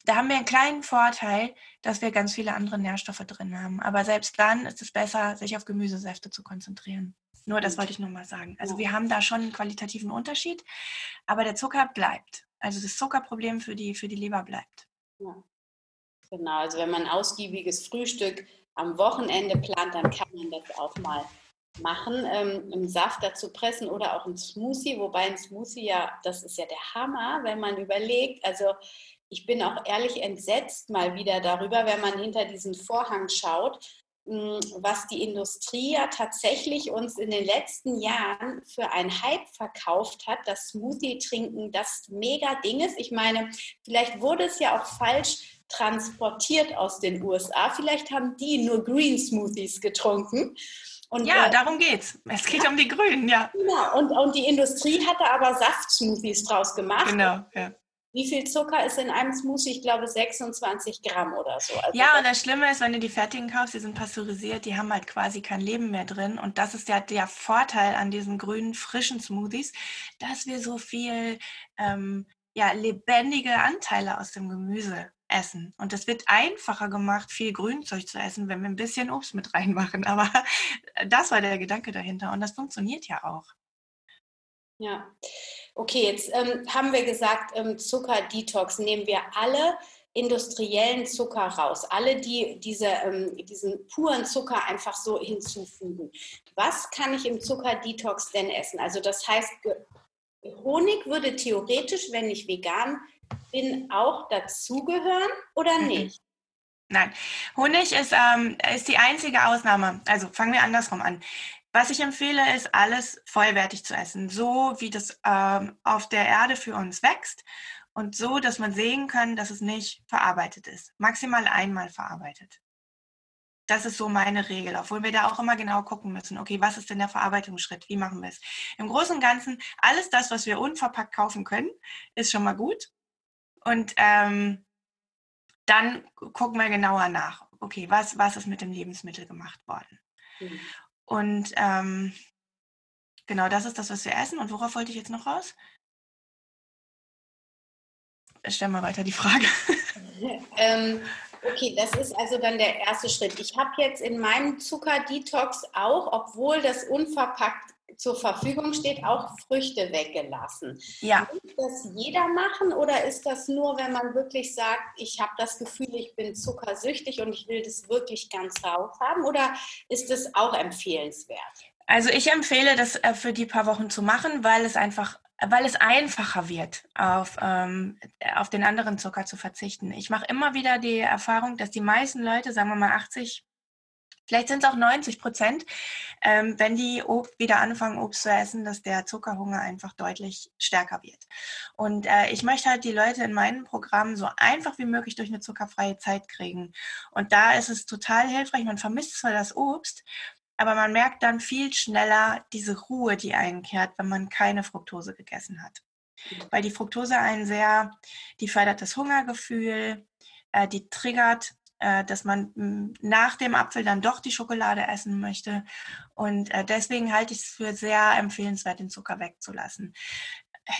Da haben wir einen kleinen Vorteil, dass wir ganz viele andere Nährstoffe drin haben. Aber selbst dann ist es besser, sich auf Gemüsesäfte zu konzentrieren. Nur das wollte ich nur mal sagen. Also wir haben da schon einen qualitativen Unterschied, aber der Zucker bleibt. Also das Zuckerproblem für die, für die Leber bleibt. Ja. Genau, also wenn man ein ausgiebiges Frühstück am Wochenende plant, dann kann man das auch mal machen, ähm, im Saft dazu pressen oder auch ein Smoothie, wobei ein Smoothie ja, das ist ja der Hammer, wenn man überlegt, also ich bin auch ehrlich entsetzt mal wieder darüber, wenn man hinter diesen Vorhang schaut, hm, was die Industrie ja tatsächlich uns in den letzten Jahren für einen Hype verkauft hat, das Smoothie-Trinken das mega Ding ist. Ich meine, vielleicht wurde es ja auch falsch transportiert aus den USA. Vielleicht haben die nur Green Smoothies getrunken. Und, ja, äh, darum geht's. Es geht ja. um die Grünen, ja. Genau. Und, und die Industrie hat da aber Saftsmoothies draus gemacht. Genau, ja. Wie viel Zucker ist in einem Smoothie? Ich glaube 26 Gramm oder so. Also ja, und das Schlimme ist, wenn du die fertigen kaufst, die sind pasteurisiert, die haben halt quasi kein Leben mehr drin. Und das ist ja der Vorteil an diesen grünen, frischen Smoothies, dass wir so viel ähm, ja, lebendige Anteile aus dem Gemüse essen. Und es wird einfacher gemacht, viel Grünzeug zu essen, wenn wir ein bisschen Obst mit reinmachen. Aber das war der Gedanke dahinter und das funktioniert ja auch. Ja, okay, jetzt ähm, haben wir gesagt, ähm, Zucker-Detox nehmen wir alle industriellen Zucker raus, alle, die diese, ähm, diesen puren Zucker einfach so hinzufügen. Was kann ich im Zucker-Detox denn essen? Also das heißt, Honig würde theoretisch, wenn ich vegan bin, auch dazugehören oder mhm. nicht? Nein, Honig ist, ähm, ist die einzige Ausnahme. Also fangen wir andersrum an. Was ich empfehle, ist, alles vollwertig zu essen, so wie das ähm, auf der Erde für uns wächst und so, dass man sehen kann, dass es nicht verarbeitet ist. Maximal einmal verarbeitet. Das ist so meine Regel, obwohl wir da auch immer genau gucken müssen, okay, was ist denn der Verarbeitungsschritt? Wie machen wir es? Im Großen und Ganzen, alles das, was wir unverpackt kaufen können, ist schon mal gut. Und ähm, dann gucken wir genauer nach, okay, was, was ist mit dem Lebensmittel gemacht worden? Mhm. Und ähm, genau das ist das, was wir essen. Und worauf wollte ich jetzt noch raus? Stell mal weiter die Frage. ähm, Okay, das ist also dann der erste Schritt. Ich habe jetzt in meinem Zucker-Detox auch, obwohl das unverpackt zur Verfügung steht, auch Früchte weggelassen. Ja. Muss das jeder machen oder ist das nur, wenn man wirklich sagt, ich habe das Gefühl, ich bin zuckersüchtig und ich will das wirklich ganz raus haben oder ist das auch empfehlenswert? Also ich empfehle das äh, für die paar Wochen zu machen, weil es einfach weil es einfacher wird, auf, ähm, auf den anderen Zucker zu verzichten. Ich mache immer wieder die Erfahrung, dass die meisten Leute, sagen wir mal 80, vielleicht sind es auch 90 Prozent, ähm, wenn die Obst, wieder anfangen, Obst zu essen, dass der Zuckerhunger einfach deutlich stärker wird. Und äh, ich möchte halt die Leute in meinen Programmen so einfach wie möglich durch eine zuckerfreie Zeit kriegen. Und da ist es total hilfreich. Man vermisst zwar das Obst, aber man merkt dann viel schneller diese Ruhe, die einkehrt, wenn man keine Fructose gegessen hat. Weil die Fructose einen sehr, die fördert das Hungergefühl, äh, die triggert, äh, dass man hm, nach dem Apfel dann doch die Schokolade essen möchte. Und äh, deswegen halte ich es für sehr empfehlenswert, den Zucker wegzulassen.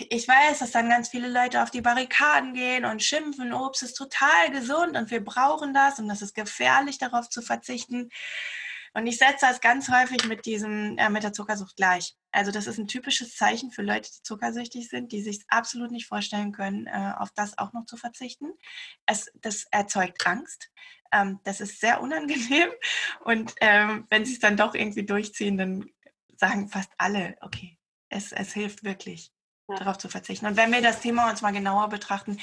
Ich weiß, dass dann ganz viele Leute auf die Barrikaden gehen und schimpfen, Obst ist total gesund und wir brauchen das und das ist gefährlich, darauf zu verzichten. Und ich setze das ganz häufig mit diesem, äh, mit der Zuckersucht gleich. Also das ist ein typisches Zeichen für Leute, die zuckersüchtig sind, die sich absolut nicht vorstellen können, äh, auf das auch noch zu verzichten. Es, das erzeugt Angst. Ähm, das ist sehr unangenehm. Und ähm, wenn sie es dann doch irgendwie durchziehen, dann sagen fast alle, okay, es, es hilft wirklich, ja. darauf zu verzichten. Und wenn wir das Thema uns mal genauer betrachten,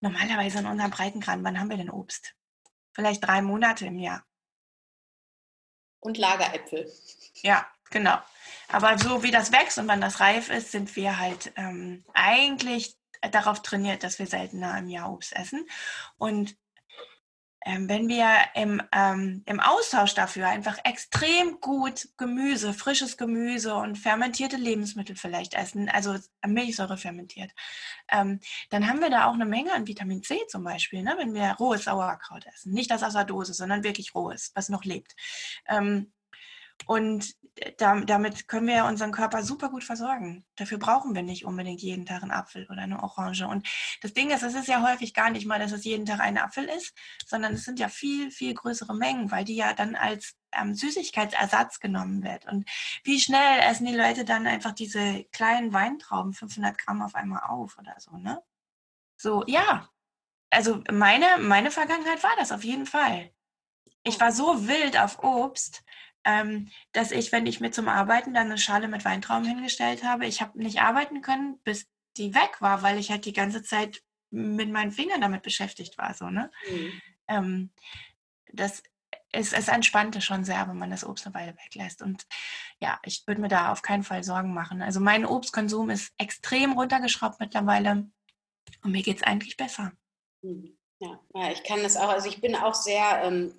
normalerweise in unserem Breitengrad, wann haben wir denn Obst? Vielleicht drei Monate im Jahr. Und Lageräpfel. Ja, genau. Aber so wie das wächst und wann das reif ist, sind wir halt ähm, eigentlich darauf trainiert, dass wir seltener im Jahr Obst essen. Und ähm, wenn wir im, ähm, im Austausch dafür einfach extrem gut Gemüse, frisches Gemüse und fermentierte Lebensmittel vielleicht essen, also Milchsäure fermentiert, ähm, dann haben wir da auch eine Menge an Vitamin C zum Beispiel, ne, wenn wir rohes Sauerkraut essen. Nicht das aus der Dose, sondern wirklich rohes, was noch lebt. Ähm, und damit können wir unseren Körper super gut versorgen. Dafür brauchen wir nicht unbedingt jeden Tag einen Apfel oder eine Orange. Und das Ding ist, es ist ja häufig gar nicht mal, dass es jeden Tag ein Apfel ist, sondern es sind ja viel, viel größere Mengen, weil die ja dann als ähm, Süßigkeitsersatz genommen wird. Und wie schnell essen die Leute dann einfach diese kleinen Weintrauben, 500 Gramm auf einmal auf oder so, ne? So, ja. Also meine, meine Vergangenheit war das auf jeden Fall. Ich war so wild auf Obst, ähm, dass ich, wenn ich mir zum Arbeiten dann eine Schale mit Weintrauben hingestellt habe, ich habe nicht arbeiten können, bis die weg war, weil ich halt die ganze Zeit mit meinen Fingern damit beschäftigt war. So, ne? Mhm. Ähm, das ist, es entspannte schon sehr, wenn man das Obst eine Weile weglässt. Und ja, ich würde mir da auf keinen Fall Sorgen machen. Also mein Obstkonsum ist extrem runtergeschraubt mittlerweile und mir geht es eigentlich besser. Mhm. Ja, ja, ich kann das auch. Also ich bin auch sehr ähm,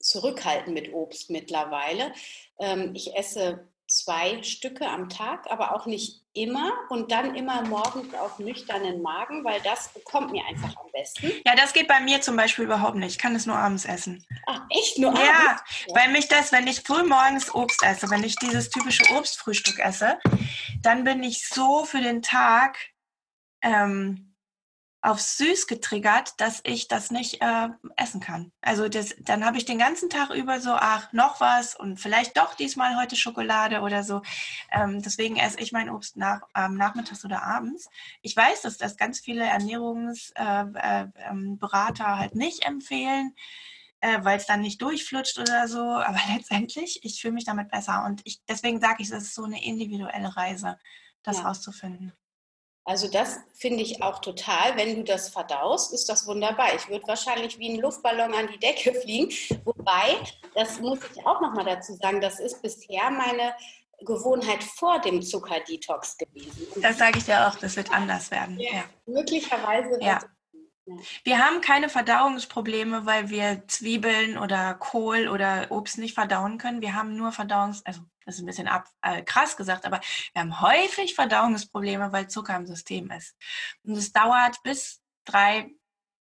zurückhalten mit Obst mittlerweile. Ähm, ich esse zwei Stücke am Tag, aber auch nicht immer und dann immer morgens auf nüchternen Magen, weil das bekommt mir einfach am besten. Ja, das geht bei mir zum Beispiel überhaupt nicht. Ich kann es nur abends essen. Ach, echt nur abends? Ja, weil mich das, wenn ich früh morgens Obst esse, wenn ich dieses typische Obstfrühstück esse, dann bin ich so für den Tag ähm, auf süß getriggert, dass ich das nicht äh, essen kann. Also das, dann habe ich den ganzen Tag über so, ach, noch was und vielleicht doch diesmal heute Schokolade oder so. Ähm, deswegen esse ich mein Obst nach, ähm, nachmittags oder abends. Ich weiß, dass das ganz viele Ernährungsberater äh, äh, ähm, halt nicht empfehlen, äh, weil es dann nicht durchflutscht oder so. Aber letztendlich, ich fühle mich damit besser. Und ich, deswegen sage ich, es ist so eine individuelle Reise, das ja. rauszufinden. Also das finde ich auch total. Wenn du das verdaust, ist das wunderbar. Ich würde wahrscheinlich wie ein Luftballon an die Decke fliegen. Wobei, das muss ich auch nochmal dazu sagen, das ist bisher meine Gewohnheit vor dem Zuckerdetox gewesen. das sage ich dir auch, das wird anders werden. Ja. Möglicherweise wird ja. Wir haben keine Verdauungsprobleme, weil wir Zwiebeln oder Kohl oder Obst nicht verdauen können. Wir haben nur Verdauungs-, also das ist ein bisschen ab, äh, krass gesagt, aber wir haben häufig Verdauungsprobleme, weil Zucker im System ist. Und es dauert bis drei,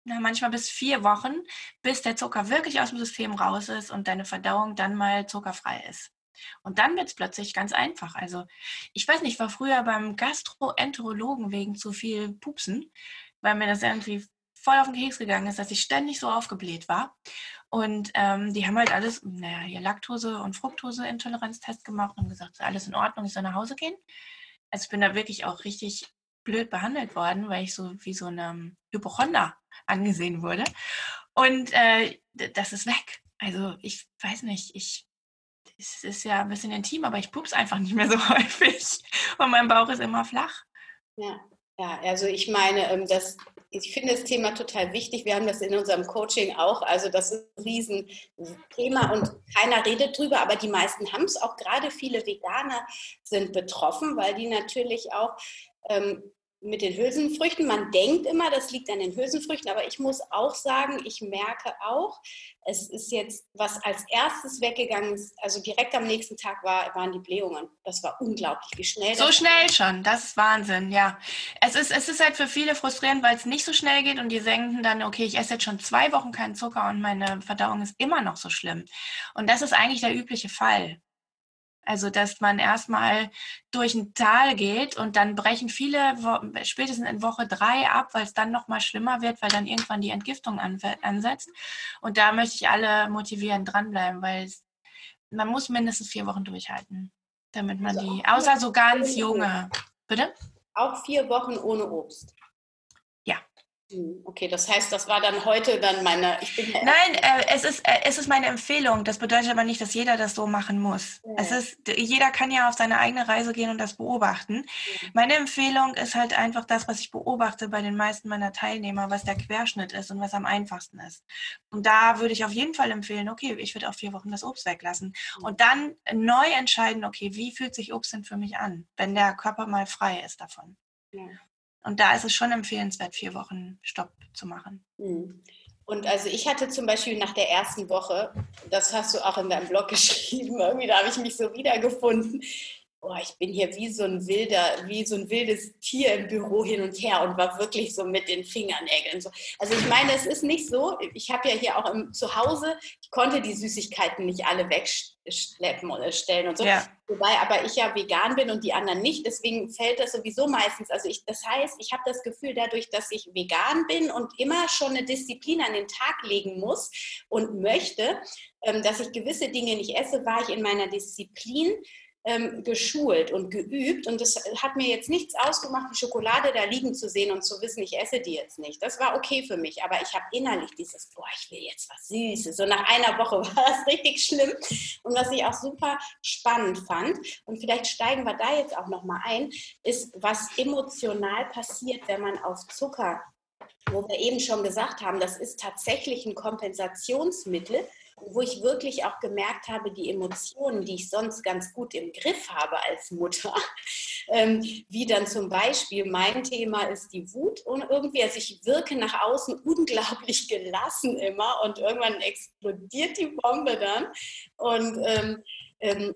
na, manchmal bis vier Wochen, bis der Zucker wirklich aus dem System raus ist und deine Verdauung dann mal zuckerfrei ist. Und dann wird es plötzlich ganz einfach. Also ich weiß nicht, ich war früher beim Gastroenterologen wegen zu viel Pupsen, weil mir das irgendwie voll auf den Keks gegangen ist, dass ich ständig so aufgebläht war. Und ähm, die haben halt alles, naja, hier Laktose- und Fructose-Intoleranztest gemacht und gesagt, alles in Ordnung, ich soll nach Hause gehen. Also ich bin da wirklich auch richtig blöd behandelt worden, weil ich so wie so eine Hypochonder angesehen wurde. Und äh, das ist weg. Also ich weiß nicht, ich es ist ja ein bisschen intim, aber ich pups einfach nicht mehr so häufig. Und mein Bauch ist immer flach. Ja, ja also ich meine, ähm, das ich finde das Thema total wichtig. Wir haben das in unserem Coaching auch. Also das ist ein Riesenthema und keiner redet drüber, aber die meisten haben es. Auch gerade viele Veganer sind betroffen, weil die natürlich auch ähm, mit den Hülsenfrüchten. Man denkt immer, das liegt an den Hülsenfrüchten, aber ich muss auch sagen, ich merke auch, es ist jetzt, was als erstes weggegangen ist, also direkt am nächsten Tag war, waren die Blähungen. Das war unglaublich, wie schnell. So schnell schon, das ist Wahnsinn, ja. Es ist, es ist halt für viele frustrierend, weil es nicht so schnell geht und die denken dann, okay, ich esse jetzt schon zwei Wochen keinen Zucker und meine Verdauung ist immer noch so schlimm. Und das ist eigentlich der übliche Fall. Also, dass man erstmal durch ein Tal geht und dann brechen viele spätestens in Woche drei ab, weil es dann nochmal schlimmer wird, weil dann irgendwann die Entgiftung ansetzt. Und da möchte ich alle motivieren, dranbleiben, weil man muss mindestens vier Wochen durchhalten, damit man also die, außer so ganz junge. Bitte? Auch vier Wochen ohne Obst. Okay, das heißt, das war dann heute dann meine. Nein, äh, es, ist, äh, es ist meine Empfehlung. Das bedeutet aber nicht, dass jeder das so machen muss. Ja. Es ist, jeder kann ja auf seine eigene Reise gehen und das beobachten. Ja. Meine Empfehlung ist halt einfach das, was ich beobachte bei den meisten meiner Teilnehmer, was der Querschnitt ist und was am einfachsten ist. Und da würde ich auf jeden Fall empfehlen, okay, ich würde auch vier Wochen das Obst weglassen. Ja. Und dann neu entscheiden, okay, wie fühlt sich Obst denn für mich an, wenn der Körper mal frei ist davon. Und da ist es schon empfehlenswert, vier Wochen Stopp zu machen. Mhm. Und also ich hatte zum Beispiel nach der ersten Woche, das hast du auch in deinem Blog geschrieben, irgendwie da habe ich mich so wiedergefunden oh, ich bin hier wie so ein wilder, wie so ein wildes Tier im Büro hin und her und war wirklich so mit den Fingernägeln so. Also ich meine, es ist nicht so. Ich habe ja hier auch im Zuhause, ich konnte die Süßigkeiten nicht alle wegschleppen oder stellen und so. Ja. Wobei aber ich ja vegan bin und die anderen nicht, deswegen fällt das sowieso meistens. Also ich, das heißt, ich habe das Gefühl, dadurch, dass ich vegan bin und immer schon eine Disziplin an den Tag legen muss und möchte, ähm, dass ich gewisse Dinge nicht esse, war ich in meiner Disziplin ähm, geschult und geübt. Und das hat mir jetzt nichts ausgemacht, die Schokolade da liegen zu sehen und zu wissen, ich esse die jetzt nicht. Das war okay für mich. Aber ich habe innerlich dieses, boah, ich will jetzt was Süßes. So nach einer Woche war das richtig schlimm. Und was ich auch super spannend fand, und vielleicht steigen wir da jetzt auch nochmal ein, ist, was emotional passiert, wenn man auf Zucker wo wir eben schon gesagt haben, das ist tatsächlich ein Kompensationsmittel, wo ich wirklich auch gemerkt habe, die Emotionen, die ich sonst ganz gut im Griff habe als Mutter, ähm, wie dann zum Beispiel mein Thema ist die Wut und irgendwie, also ich wirke nach außen unglaublich gelassen immer und irgendwann explodiert die Bombe dann. Und ähm,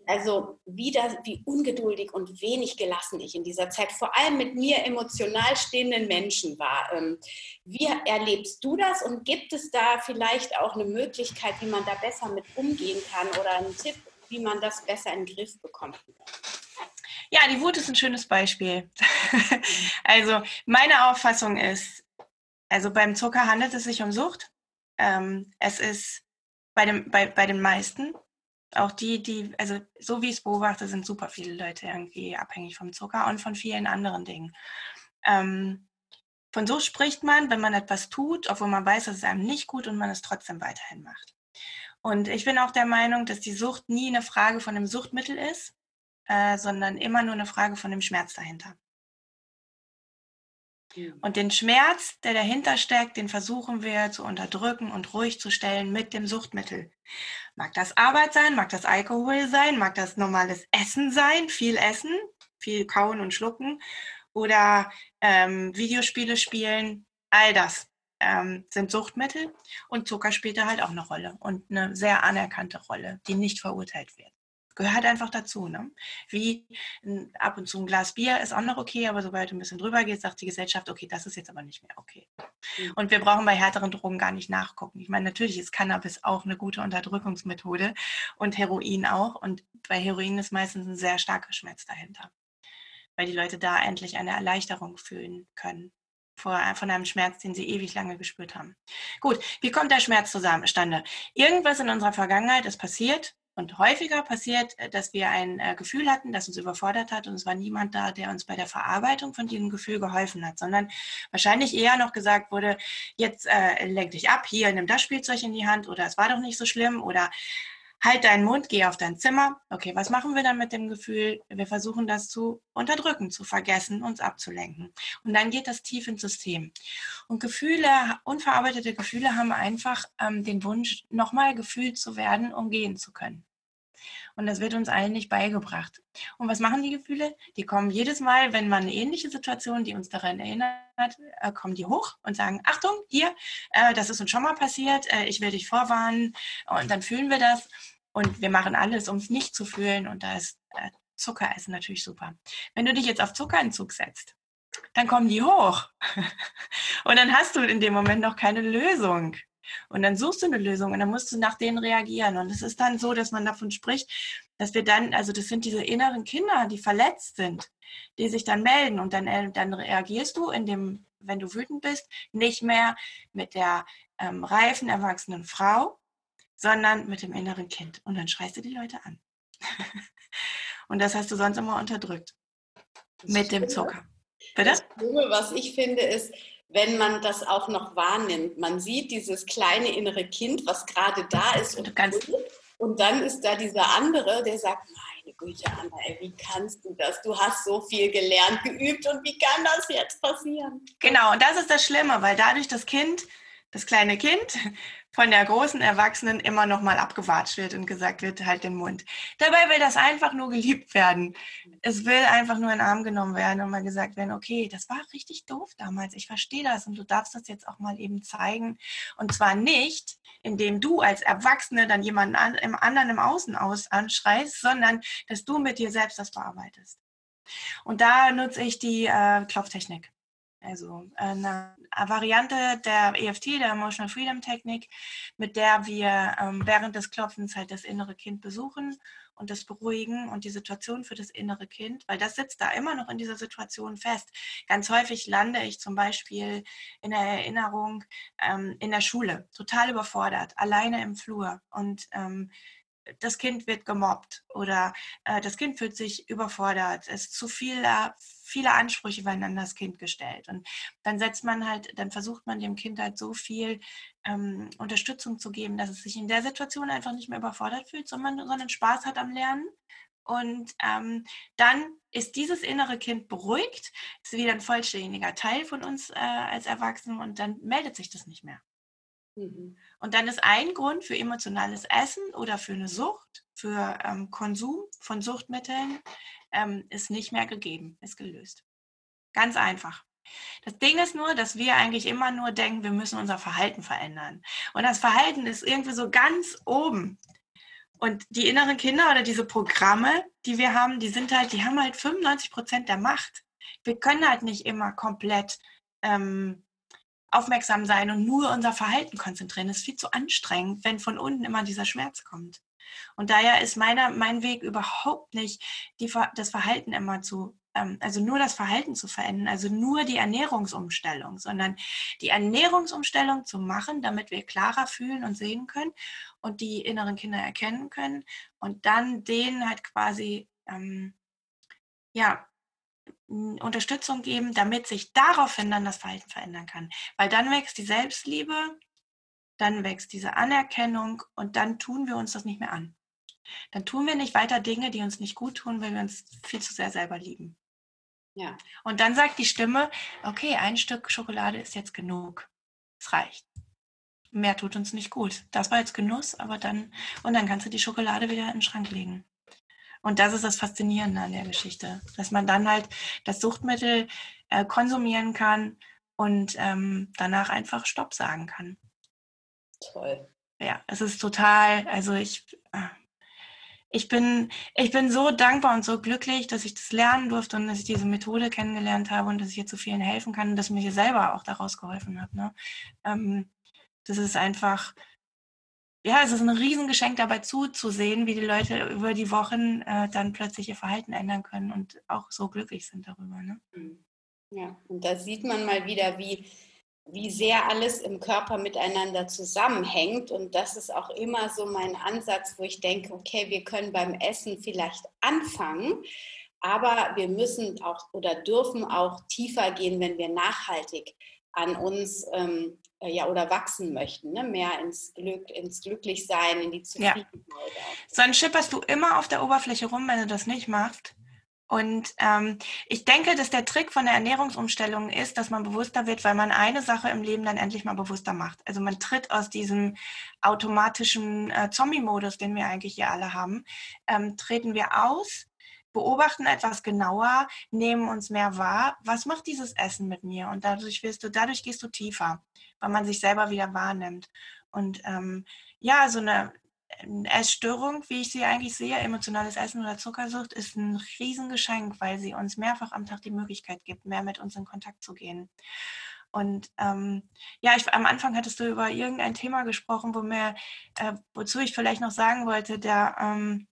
also wie, das, wie ungeduldig und wenig gelassen ich in dieser Zeit, vor allem mit mir emotional stehenden Menschen war. Ähm, wie erlebst du das und gibt es da vielleicht auch eine Möglichkeit, wie man da besser mit umgehen kann oder einen Tipp, wie man das besser in den Griff bekommt? Ja, die Wut ist ein schönes Beispiel. also meine Auffassung ist, also beim Zucker handelt es sich um Sucht. Ähm, es ist bei, dem, bei, bei den meisten auch die, die, also so wie ich es beobachte, sind super viele Leute irgendwie abhängig vom Zucker und von vielen anderen Dingen. Ähm, von so spricht man, wenn man etwas tut, obwohl man weiß, dass es einem nicht gut und man es trotzdem weiterhin macht. Und ich bin auch der Meinung, dass die Sucht nie eine Frage von einem Suchtmittel ist, äh, sondern immer nur eine Frage von dem Schmerz dahinter. Mhm. Und den Schmerz, der dahinter steckt, den versuchen wir zu unterdrücken und ruhig zu stellen mit dem Suchtmittel. Mag das Arbeit sein, mag das Alkohol sein, mag das normales Essen sein, viel Essen, viel kauen und schlucken oder ähm, Videospiele spielen, all das ähm, sind Suchtmittel und Zucker spielt da halt auch eine Rolle und eine sehr anerkannte Rolle, die nicht verurteilt wird gehört einfach dazu. Ne? Wie ab und zu ein Glas Bier ist auch noch okay, aber sobald du ein bisschen drüber gehst, sagt die Gesellschaft, okay, das ist jetzt aber nicht mehr okay. Mhm. Und wir brauchen bei härteren Drogen gar nicht nachgucken. Ich meine, natürlich ist Cannabis auch eine gute Unterdrückungsmethode und Heroin auch. Und bei Heroin ist meistens ein sehr starker Schmerz dahinter, weil die Leute da endlich eine Erleichterung fühlen können von einem Schmerz, den sie ewig lange gespürt haben. Gut, wie kommt der Schmerz zustande? Irgendwas in unserer Vergangenheit ist passiert, und häufiger passiert, äh, dass wir ein äh, Gefühl hatten, das uns überfordert hat und es war niemand da, der uns bei der Verarbeitung von diesem Gefühl geholfen hat, sondern wahrscheinlich eher noch gesagt wurde, jetzt äh, lenk dich ab, hier nimm das Spielzeug in die Hand oder es war doch nicht so schlimm oder halt deinen Mund, geh auf dein Zimmer. Okay, was machen wir dann mit dem Gefühl? Wir versuchen das zu unterdrücken, zu vergessen, uns abzulenken. Und dann geht das tief ins System. Und Gefühle, unverarbeitete Gefühle haben einfach ähm, den Wunsch, nochmal gefühlt zu werden, um gehen zu können. Und das wird uns allen nicht beigebracht. Und was machen die Gefühle? Die kommen jedes Mal, wenn man eine ähnliche Situation, die uns daran erinnert, äh, kommen die hoch und sagen, Achtung, hier, äh, das ist uns schon mal passiert, äh, ich will dich vorwarnen. Und dann fühlen wir das. Und wir machen alles, um es nicht zu fühlen. Und da ist äh, Zuckeressen natürlich super. Wenn du dich jetzt auf Zuckerentzug setzt, dann kommen die hoch. und dann hast du in dem Moment noch keine Lösung. Und dann suchst du eine Lösung und dann musst du nach denen reagieren. Und es ist dann so, dass man davon spricht, dass wir dann, also das sind diese inneren Kinder, die verletzt sind, die sich dann melden und dann, äh, dann reagierst du in dem, wenn du wütend bist, nicht mehr mit der ähm, reifen, erwachsenen Frau, sondern mit dem inneren Kind. Und dann schreist du die Leute an. und das hast du sonst immer unterdrückt. mit dem Zucker. Bitte? Das Schlimme, was ich finde, ist, wenn man das auch noch wahrnimmt. Man sieht dieses kleine innere Kind, was gerade da ist und, und dann ist da dieser andere, der sagt, meine Güte, Anna, ey, wie kannst du das? Du hast so viel gelernt, geübt und wie kann das jetzt passieren? Genau, und das ist das Schlimme, weil dadurch das Kind, das kleine Kind, von der großen Erwachsenen immer noch mal abgewatscht wird und gesagt wird, halt den Mund. Dabei will das einfach nur geliebt werden. Es will einfach nur in den Arm genommen werden und mal gesagt werden, okay, das war richtig doof damals, ich verstehe das und du darfst das jetzt auch mal eben zeigen. Und zwar nicht, indem du als Erwachsene dann jemanden an, im anderen im Außen aus anschreist, sondern dass du mit dir selbst das bearbeitest. Und da nutze ich die äh, Klopftechnik. Also eine Variante der EFT, der Emotional Freedom Technik, mit der wir ähm, während des Klopfens halt das innere Kind besuchen und das beruhigen und die Situation für das innere Kind, weil das sitzt da immer noch in dieser Situation fest. Ganz häufig lande ich zum Beispiel in der Erinnerung ähm, in der Schule, total überfordert, alleine im Flur und ähm, das Kind wird gemobbt oder äh, das Kind fühlt sich überfordert, es ist zu viel, viele Ansprüche werden an das Kind gestellt. Und dann setzt man halt, dann versucht man dem Kind halt so viel ähm, Unterstützung zu geben, dass es sich in der Situation einfach nicht mehr überfordert fühlt, sondern, sondern Spaß hat am Lernen. Und ähm, dann ist dieses innere Kind beruhigt, ist wieder ein vollständiger Teil von uns äh, als Erwachsenen und dann meldet sich das nicht mehr. Mhm. Und dann ist ein Grund für emotionales Essen oder für eine Sucht, für ähm, Konsum von Suchtmitteln, ähm, ist nicht mehr gegeben, ist gelöst. Ganz einfach. Das Ding ist nur, dass wir eigentlich immer nur denken, wir müssen unser Verhalten verändern. Und das Verhalten ist irgendwie so ganz oben. Und die inneren Kinder oder diese Programme, die wir haben, die sind halt, die haben halt 95 Prozent der Macht. Wir können halt nicht immer komplett ähm, aufmerksam sein und nur unser Verhalten konzentrieren. Das ist viel zu anstrengend, wenn von unten immer dieser Schmerz kommt. Und daher ist meiner, mein Weg überhaupt nicht, die, das Verhalten immer zu, ähm, also nur das Verhalten zu verändern, also nur die Ernährungsumstellung, sondern die Ernährungsumstellung zu machen, damit wir klarer fühlen und sehen können und die inneren Kinder erkennen können und dann denen halt quasi, ähm, ja, Unterstützung geben, damit sich daraufhin dann das Verhalten verändern kann. Weil dann wächst die Selbstliebe, dann wächst diese Anerkennung und dann tun wir uns das nicht mehr an. Dann tun wir nicht weiter Dinge, die uns nicht gut tun, weil wir uns viel zu sehr selber lieben. Ja. Und dann sagt die Stimme, okay, ein Stück Schokolade ist jetzt genug. Es reicht. Mehr tut uns nicht gut. Das war jetzt Genuss, aber dann, und dann kannst du die Schokolade wieder in den Schrank legen. Und das ist das Faszinierende an der Geschichte, dass man dann halt das Suchtmittel äh, konsumieren kann und ähm, danach einfach Stopp sagen kann. Toll. Ja, es ist total, also ich, äh, ich bin, ich bin so dankbar und so glücklich, dass ich das lernen durfte und dass ich diese Methode kennengelernt habe und dass ich jetzt so vielen helfen kann und dass mir selber auch daraus geholfen hat. Ne? Ähm, das ist einfach, ja, es ist ein Riesengeschenk dabei zuzusehen, wie die Leute über die Wochen äh, dann plötzlich ihr Verhalten ändern können und auch so glücklich sind darüber. Ne? Mhm. Ja, und da sieht man mal wieder, wie, wie sehr alles im Körper miteinander zusammenhängt. Und das ist auch immer so mein Ansatz, wo ich denke, okay, wir können beim Essen vielleicht anfangen, aber wir müssen auch oder dürfen auch tiefer gehen, wenn wir nachhaltig an uns ähm, äh, ja oder wachsen möchten, ne? mehr ins Glück, ins Glücklichsein, in die Zufriedenheit. Ja. Sonst schipperst du immer auf der Oberfläche rum, wenn du das nicht machst. Und ähm, ich denke, dass der Trick von der Ernährungsumstellung ist, dass man bewusster wird, weil man eine Sache im Leben dann endlich mal bewusster macht. Also man tritt aus diesem automatischen äh, Zombie-Modus, den wir eigentlich hier alle haben, ähm, treten wir aus beobachten etwas genauer, nehmen uns mehr wahr. Was macht dieses Essen mit mir? Und dadurch wirst du, dadurch gehst du tiefer, weil man sich selber wieder wahrnimmt. Und ähm, ja, so eine Essstörung, wie ich sie eigentlich sehe, emotionales Essen oder Zuckersucht, ist ein Riesengeschenk, weil sie uns mehrfach am Tag die Möglichkeit gibt, mehr mit uns in Kontakt zu gehen. Und ähm, ja, ich, am Anfang hattest du über irgendein Thema gesprochen, wo mir, äh, wozu ich vielleicht noch sagen wollte, der ähm,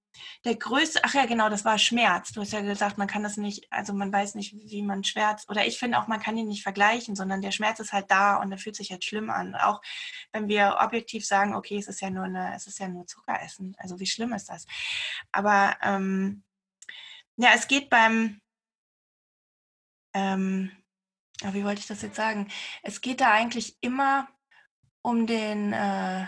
der größte, ach ja, genau, das war Schmerz. Du hast ja gesagt, man kann das nicht, also man weiß nicht, wie man schmerzt. Oder ich finde auch, man kann ihn nicht vergleichen, sondern der Schmerz ist halt da und er fühlt sich halt schlimm an. Auch wenn wir objektiv sagen, okay, es ist ja nur eine, es ist ja nur Zuckeressen. Also wie schlimm ist das? Aber ähm, ja, es geht beim, ähm, wie wollte ich das jetzt sagen? Es geht da eigentlich immer um den, äh,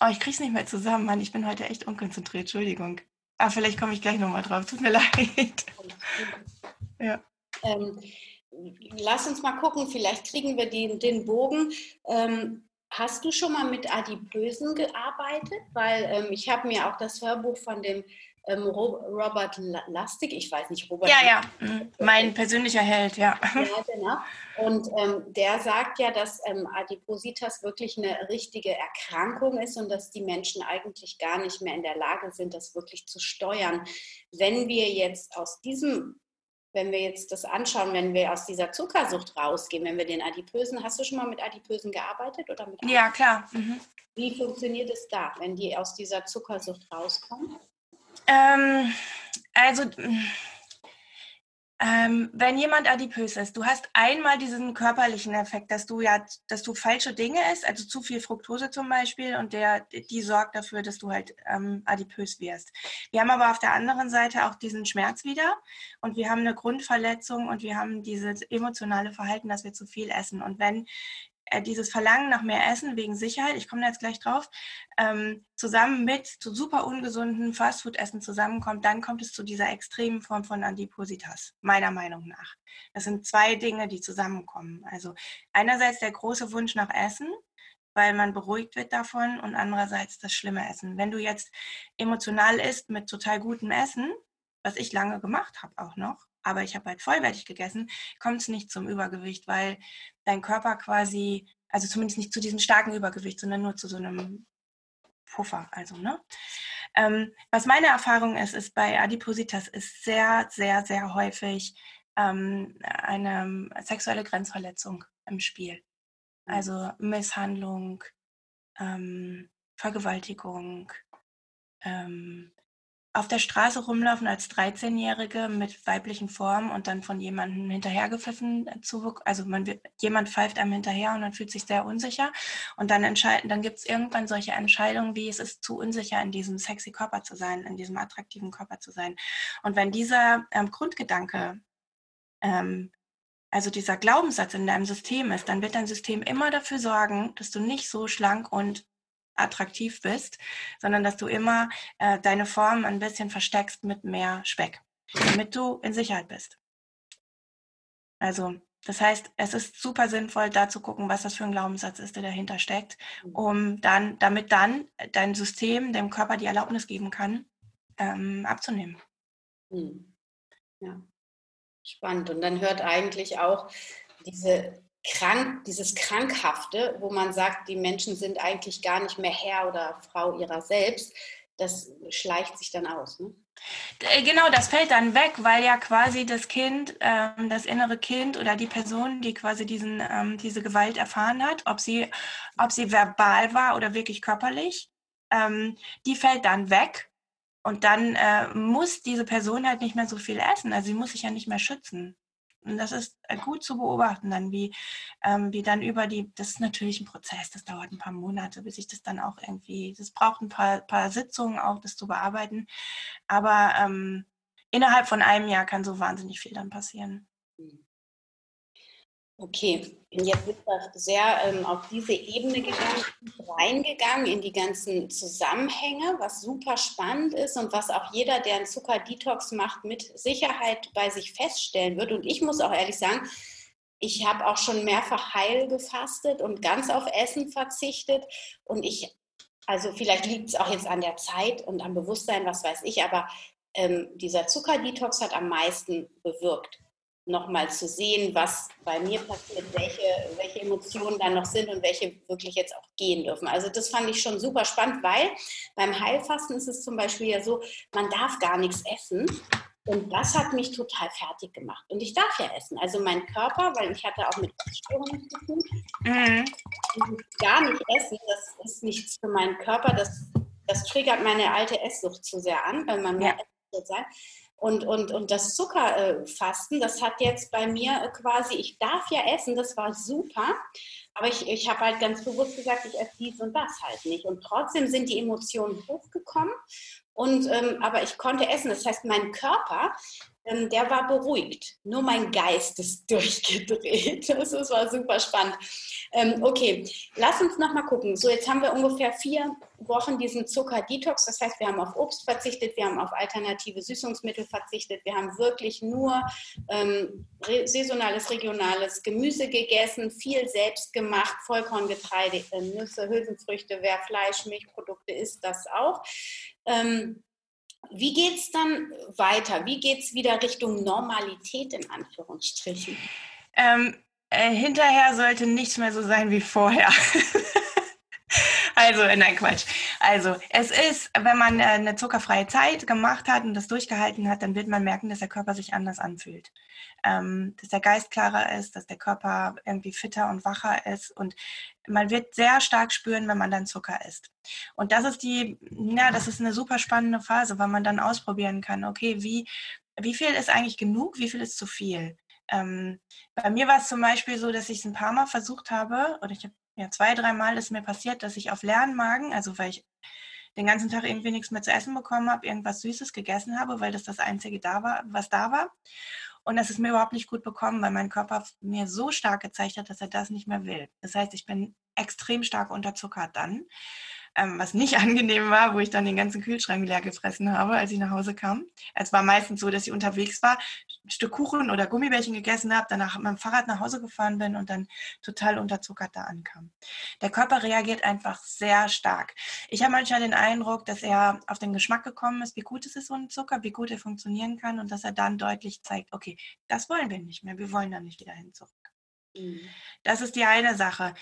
Oh, ich krieg's nicht mehr zusammen, Mann. Ich bin heute echt unkonzentriert. Entschuldigung. Ah, vielleicht komme ich gleich nochmal drauf. Tut mir leid. ja. Ähm, lass uns mal gucken, vielleicht kriegen wir den, den Bogen. Ähm, hast du schon mal mit Adipösen gearbeitet? Weil ähm, ich habe mir auch das Hörbuch von dem ähm, Robert Lastig, ich weiß nicht, Robert. Ja, ja, mein persönlicher Held, ja. Ja, genau. Und ähm, der sagt ja, dass ähm, Adipositas wirklich eine richtige Erkrankung ist und dass die Menschen eigentlich gar nicht mehr in der Lage sind, das wirklich zu steuern. Wenn wir jetzt aus diesem wenn wir jetzt das anschauen, wenn wir aus dieser Zuckersucht rausgehen, wenn wir den Adipösen, hast du schon mal mit Adipösen gearbeitet oder mit? Ja, klar. Mhm. Wie funktioniert es da, wenn die aus dieser Zuckersucht rauskommen? Ähm, also, ähm, wenn jemand adipös ist, du hast einmal diesen körperlichen Effekt, dass du ja, dass du falsche Dinge isst, also zu viel Fructose zum Beispiel, und der, die sorgt dafür, dass du halt ähm, adipös wirst. Wir haben aber auf der anderen Seite auch diesen Schmerz wieder und wir haben eine Grundverletzung und wir haben dieses emotionale Verhalten, dass wir zu viel essen. Und wenn dieses Verlangen nach mehr Essen wegen Sicherheit, ich komme da jetzt gleich drauf, ähm, zusammen mit zu super ungesunden Fastfood-Essen zusammenkommt, dann kommt es zu dieser extremen Form von Adipositas, meiner Meinung nach. Das sind zwei Dinge, die zusammenkommen. Also einerseits der große Wunsch nach Essen, weil man beruhigt wird davon und andererseits das schlimme Essen. Wenn du jetzt emotional isst mit total gutem Essen, was ich lange gemacht habe auch noch, aber ich habe halt vollwertig gegessen, kommt es nicht zum Übergewicht, weil dein Körper quasi, also zumindest nicht zu diesem starken Übergewicht, sondern nur zu so einem Puffer. Also, ne? Ähm, was meine Erfahrung ist, ist bei Adipositas ist sehr, sehr, sehr häufig ähm, eine sexuelle Grenzverletzung im Spiel. Mhm. Also Misshandlung, ähm, Vergewaltigung, ähm, auf der Straße rumlaufen als 13-Jährige mit weiblichen Formen und dann von jemandem hinterhergepfiffen zu, also man jemand pfeift einem hinterher und man fühlt sich sehr unsicher und dann entscheiden, dann gibt es irgendwann solche Entscheidungen, wie es ist zu unsicher in diesem sexy Körper zu sein, in diesem attraktiven Körper zu sein. Und wenn dieser ähm, Grundgedanke ähm, also dieser Glaubenssatz in deinem System ist, dann wird dein System immer dafür sorgen, dass du nicht so schlank und attraktiv bist, sondern dass du immer äh, deine Form ein bisschen versteckst mit mehr Speck, damit du in Sicherheit bist. Also, das heißt, es ist super sinnvoll, da zu gucken, was das für ein Glaubenssatz ist, der dahinter steckt, mhm. um dann, damit dann dein System dem Körper die Erlaubnis geben kann, ähm, abzunehmen. Mhm. Ja, spannend. Und dann hört eigentlich auch diese krank, dieses Krankhafte, wo man sagt, die Menschen sind eigentlich gar nicht mehr Herr oder Frau ihrer selbst, das schleicht sich dann aus. Ne? Äh, genau, das fällt dann weg, weil ja quasi das Kind, ähm, das innere Kind oder die Person, die quasi diesen, ähm, diese Gewalt erfahren hat, ob sie, ob sie verbal war oder wirklich körperlich, ähm, die fällt dann weg. Und dann äh, muss diese Person halt nicht mehr so viel essen. Also sie muss sich ja nicht mehr schützen. Und das ist äh, gut zu beobachten, dann wie, ähm, wie dann über die, das ist natürlich ein Prozess, das dauert ein paar Monate, bis ich das dann auch irgendwie, das braucht ein paar, paar Sitzungen auch, das zu bearbeiten. Aber ähm, innerhalb von einem Jahr kann so wahnsinnig viel dann passieren. Mhm. Okay, jetzt sind wir sehr ähm, auf diese Ebene gegangen, reingegangen in die ganzen Zusammenhänge, was super spannend ist und was auch jeder, der einen Zuckerdetox macht, mit Sicherheit bei sich feststellen wird. Und ich muss auch ehrlich sagen, ich habe auch schon mehrfach heil gefastet und ganz auf Essen verzichtet. Und ich, also vielleicht liegt es auch jetzt an der Zeit und am Bewusstsein, was weiß ich, aber ähm, dieser Zuckerdetox hat am meisten bewirkt nochmal zu sehen, was bei mir passiert, welche, welche Emotionen da noch sind und welche wirklich jetzt auch gehen dürfen. Also das fand ich schon super spannend, weil beim Heilfasten ist es zum Beispiel ja so, man darf gar nichts essen. Und das hat mich total fertig gemacht. Und ich darf ja essen. Also mein Körper, weil ich hatte auch mit Essstörungen zu tun, mhm. gar nicht essen, das ist nichts für meinen Körper. Das, das triggert meine alte Esssucht zu sehr an, weil man mehr ja. essen sein. Und, und, und das Zuckerfasten, das hat jetzt bei mir quasi, ich darf ja essen, das war super, aber ich, ich habe halt ganz bewusst gesagt, ich esse dies und das halt nicht. Und trotzdem sind die Emotionen hochgekommen. Und, ähm, aber ich konnte essen. Das heißt, mein Körper der war beruhigt. Nur mein Geist ist durchgedreht. Das, das war super spannend. Ähm, okay, lass uns noch mal gucken. So, jetzt haben wir ungefähr vier Wochen diesen Zucker-Detox. Das heißt, wir haben auf Obst verzichtet, wir haben auf alternative Süßungsmittel verzichtet, wir haben wirklich nur ähm, saisonales, regionales Gemüse gegessen, viel selbst gemacht, Vollkorngetreide, äh, Nüsse, Hülsenfrüchte, wer Fleisch, Milchprodukte isst, das auch. Ähm, wie geht es dann weiter? Wie geht es wieder Richtung Normalität in Anführungsstrichen? Ähm, äh, hinterher sollte nichts mehr so sein wie vorher. Also, nein, Quatsch. Also, es ist, wenn man äh, eine zuckerfreie Zeit gemacht hat und das durchgehalten hat, dann wird man merken, dass der Körper sich anders anfühlt. Ähm, dass der Geist klarer ist, dass der Körper irgendwie fitter und wacher ist und man wird sehr stark spüren, wenn man dann Zucker isst. Und das ist die, ja, das ist eine super spannende Phase, weil man dann ausprobieren kann, okay, wie, wie viel ist eigentlich genug, wie viel ist zu viel? Ähm, bei mir war es zum Beispiel so, dass ich es ein paar Mal versucht habe, oder ich habe ja, zwei, dreimal ist mir passiert, dass ich auf leeren Magen, also weil ich den ganzen Tag irgendwie nichts mehr zu essen bekommen habe, irgendwas Süßes gegessen habe, weil das das Einzige da war, was da war. Und das ist mir überhaupt nicht gut bekommen, weil mein Körper mir so stark gezeigt hat, dass er das nicht mehr will. Das heißt, ich bin extrem stark unterzuckert dann ähm, was nicht angenehm war, wo ich dann den ganzen Kühlschrank leer gefressen habe, als ich nach Hause kam. Es war meistens so, dass ich unterwegs war, ein Stück Kuchen oder Gummibärchen gegessen habe, danach mit dem Fahrrad nach Hause gefahren bin und dann total unterzuckert da ankam. Der Körper reagiert einfach sehr stark. Ich habe manchmal den Eindruck, dass er auf den Geschmack gekommen ist, wie gut es ist, so ein Zucker, wie gut er funktionieren kann und dass er dann deutlich zeigt, okay, das wollen wir nicht mehr, wir wollen da nicht wieder hin zurück. Mhm. Das ist die eine Sache.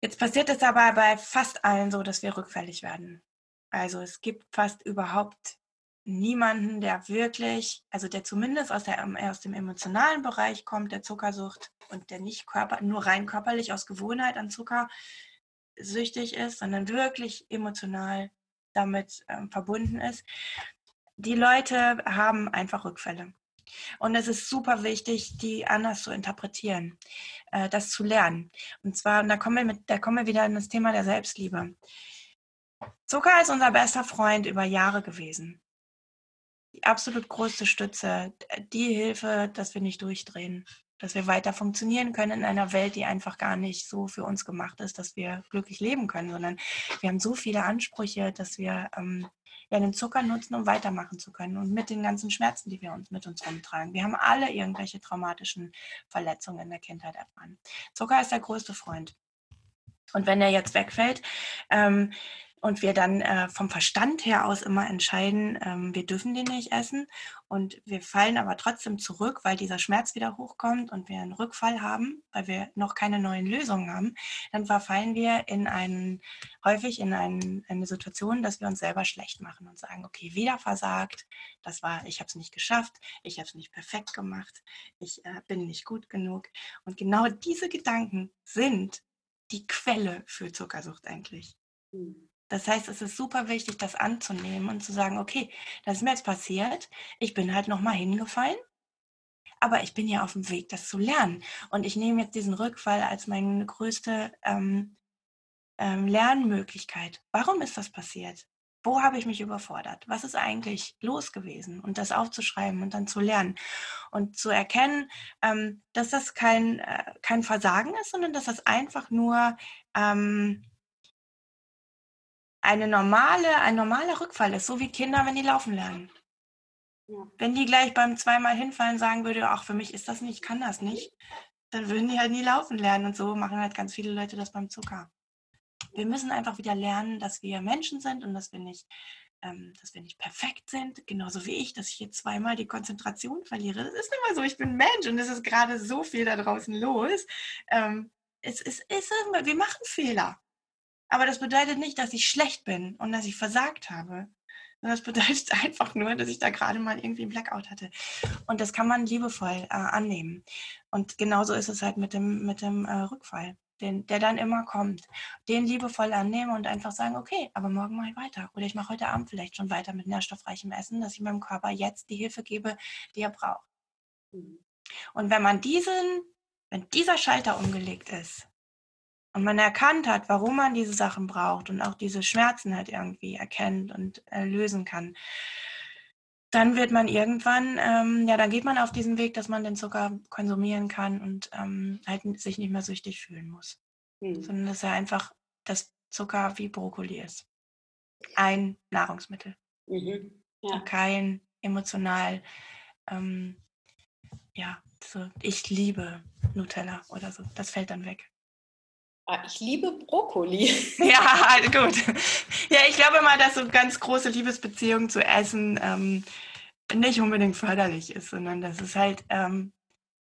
Jetzt passiert es aber bei fast allen so, dass wir rückfällig werden. Also es gibt fast überhaupt niemanden, der wirklich, also der zumindest aus, der, aus dem emotionalen Bereich kommt, der Zuckersucht und der nicht körper, nur rein körperlich aus Gewohnheit an Zucker süchtig ist, sondern wirklich emotional damit ähm, verbunden ist. Die Leute haben einfach Rückfälle. Und es ist super wichtig, die anders zu interpretieren, äh, das zu lernen. Und zwar, da kommen, wir mit, da kommen wir wieder in das Thema der Selbstliebe. Zucker ist unser bester Freund über Jahre gewesen. Die absolut größte Stütze, die Hilfe, dass wir nicht durchdrehen, dass wir weiter funktionieren können in einer Welt, die einfach gar nicht so für uns gemacht ist, dass wir glücklich leben können, sondern wir haben so viele Ansprüche, dass wir ähm, ja, den Zucker nutzen, um weitermachen zu können und mit den ganzen Schmerzen, die wir uns mit uns rumtragen. Wir haben alle irgendwelche traumatischen Verletzungen in der Kindheit erfahren. Zucker ist der größte Freund. Und wenn er jetzt wegfällt, ähm, und wir dann äh, vom Verstand her aus immer entscheiden, ähm, wir dürfen den nicht essen und wir fallen aber trotzdem zurück, weil dieser Schmerz wieder hochkommt und wir einen Rückfall haben, weil wir noch keine neuen Lösungen haben, dann verfallen wir in einen, häufig in einen, eine Situation, dass wir uns selber schlecht machen und sagen, okay, wieder versagt, das war, ich habe es nicht geschafft, ich habe es nicht perfekt gemacht, ich äh, bin nicht gut genug. Und genau diese Gedanken sind die Quelle für Zuckersucht eigentlich. Mhm. Das heißt, es ist super wichtig, das anzunehmen und zu sagen, okay, das ist mir jetzt passiert, ich bin halt nochmal hingefallen, aber ich bin ja auf dem Weg, das zu lernen. Und ich nehme jetzt diesen Rückfall als meine größte ähm, ähm, Lernmöglichkeit. Warum ist das passiert? Wo habe ich mich überfordert? Was ist eigentlich los gewesen? Und das aufzuschreiben und dann zu lernen und zu erkennen, ähm, dass das kein, äh, kein Versagen ist, sondern dass das einfach nur ähm, eine normale, ein normaler Rückfall ist, so wie Kinder, wenn die laufen lernen. Ja. Wenn die gleich beim zweimal hinfallen sagen würde, ach, für mich ist das nicht, ich kann das nicht, dann würden die halt nie laufen lernen. Und so machen halt ganz viele Leute das beim Zucker. Wir müssen einfach wieder lernen, dass wir Menschen sind und dass wir nicht, ähm, dass wir nicht perfekt sind, genauso wie ich, dass ich hier zweimal die Konzentration verliere. Das ist immer so, ich bin Mensch und es ist gerade so viel da draußen los. Ähm, es, es, es, wir machen Fehler. Aber das bedeutet nicht, dass ich schlecht bin und dass ich versagt habe. Das bedeutet einfach nur, dass ich da gerade mal irgendwie einen Blackout hatte. Und das kann man liebevoll äh, annehmen. Und genauso ist es halt mit dem, mit dem äh, Rückfall, den, der dann immer kommt. Den liebevoll annehmen und einfach sagen, okay, aber morgen mache ich weiter. Oder ich mache heute Abend vielleicht schon weiter mit nährstoffreichem Essen, dass ich meinem Körper jetzt die Hilfe gebe, die er braucht. Mhm. Und wenn man diesen, wenn dieser Schalter umgelegt ist, und man erkannt hat, warum man diese Sachen braucht und auch diese Schmerzen halt irgendwie erkennt und äh, lösen kann, dann wird man irgendwann, ähm, ja, dann geht man auf diesen Weg, dass man den Zucker konsumieren kann und ähm, halt sich nicht mehr süchtig fühlen muss. Mhm. Sondern dass er einfach das Zucker wie Brokkoli ist. Ein Nahrungsmittel. Mhm. Ja. kein emotional, ähm, ja, so, ich liebe Nutella oder so. Das fällt dann weg. Ah, ich liebe Brokkoli. Ja, gut. Ja, ich glaube mal, dass so ganz große Liebesbeziehungen zu Essen ähm, nicht unbedingt förderlich ist, sondern dass es halt, ähm,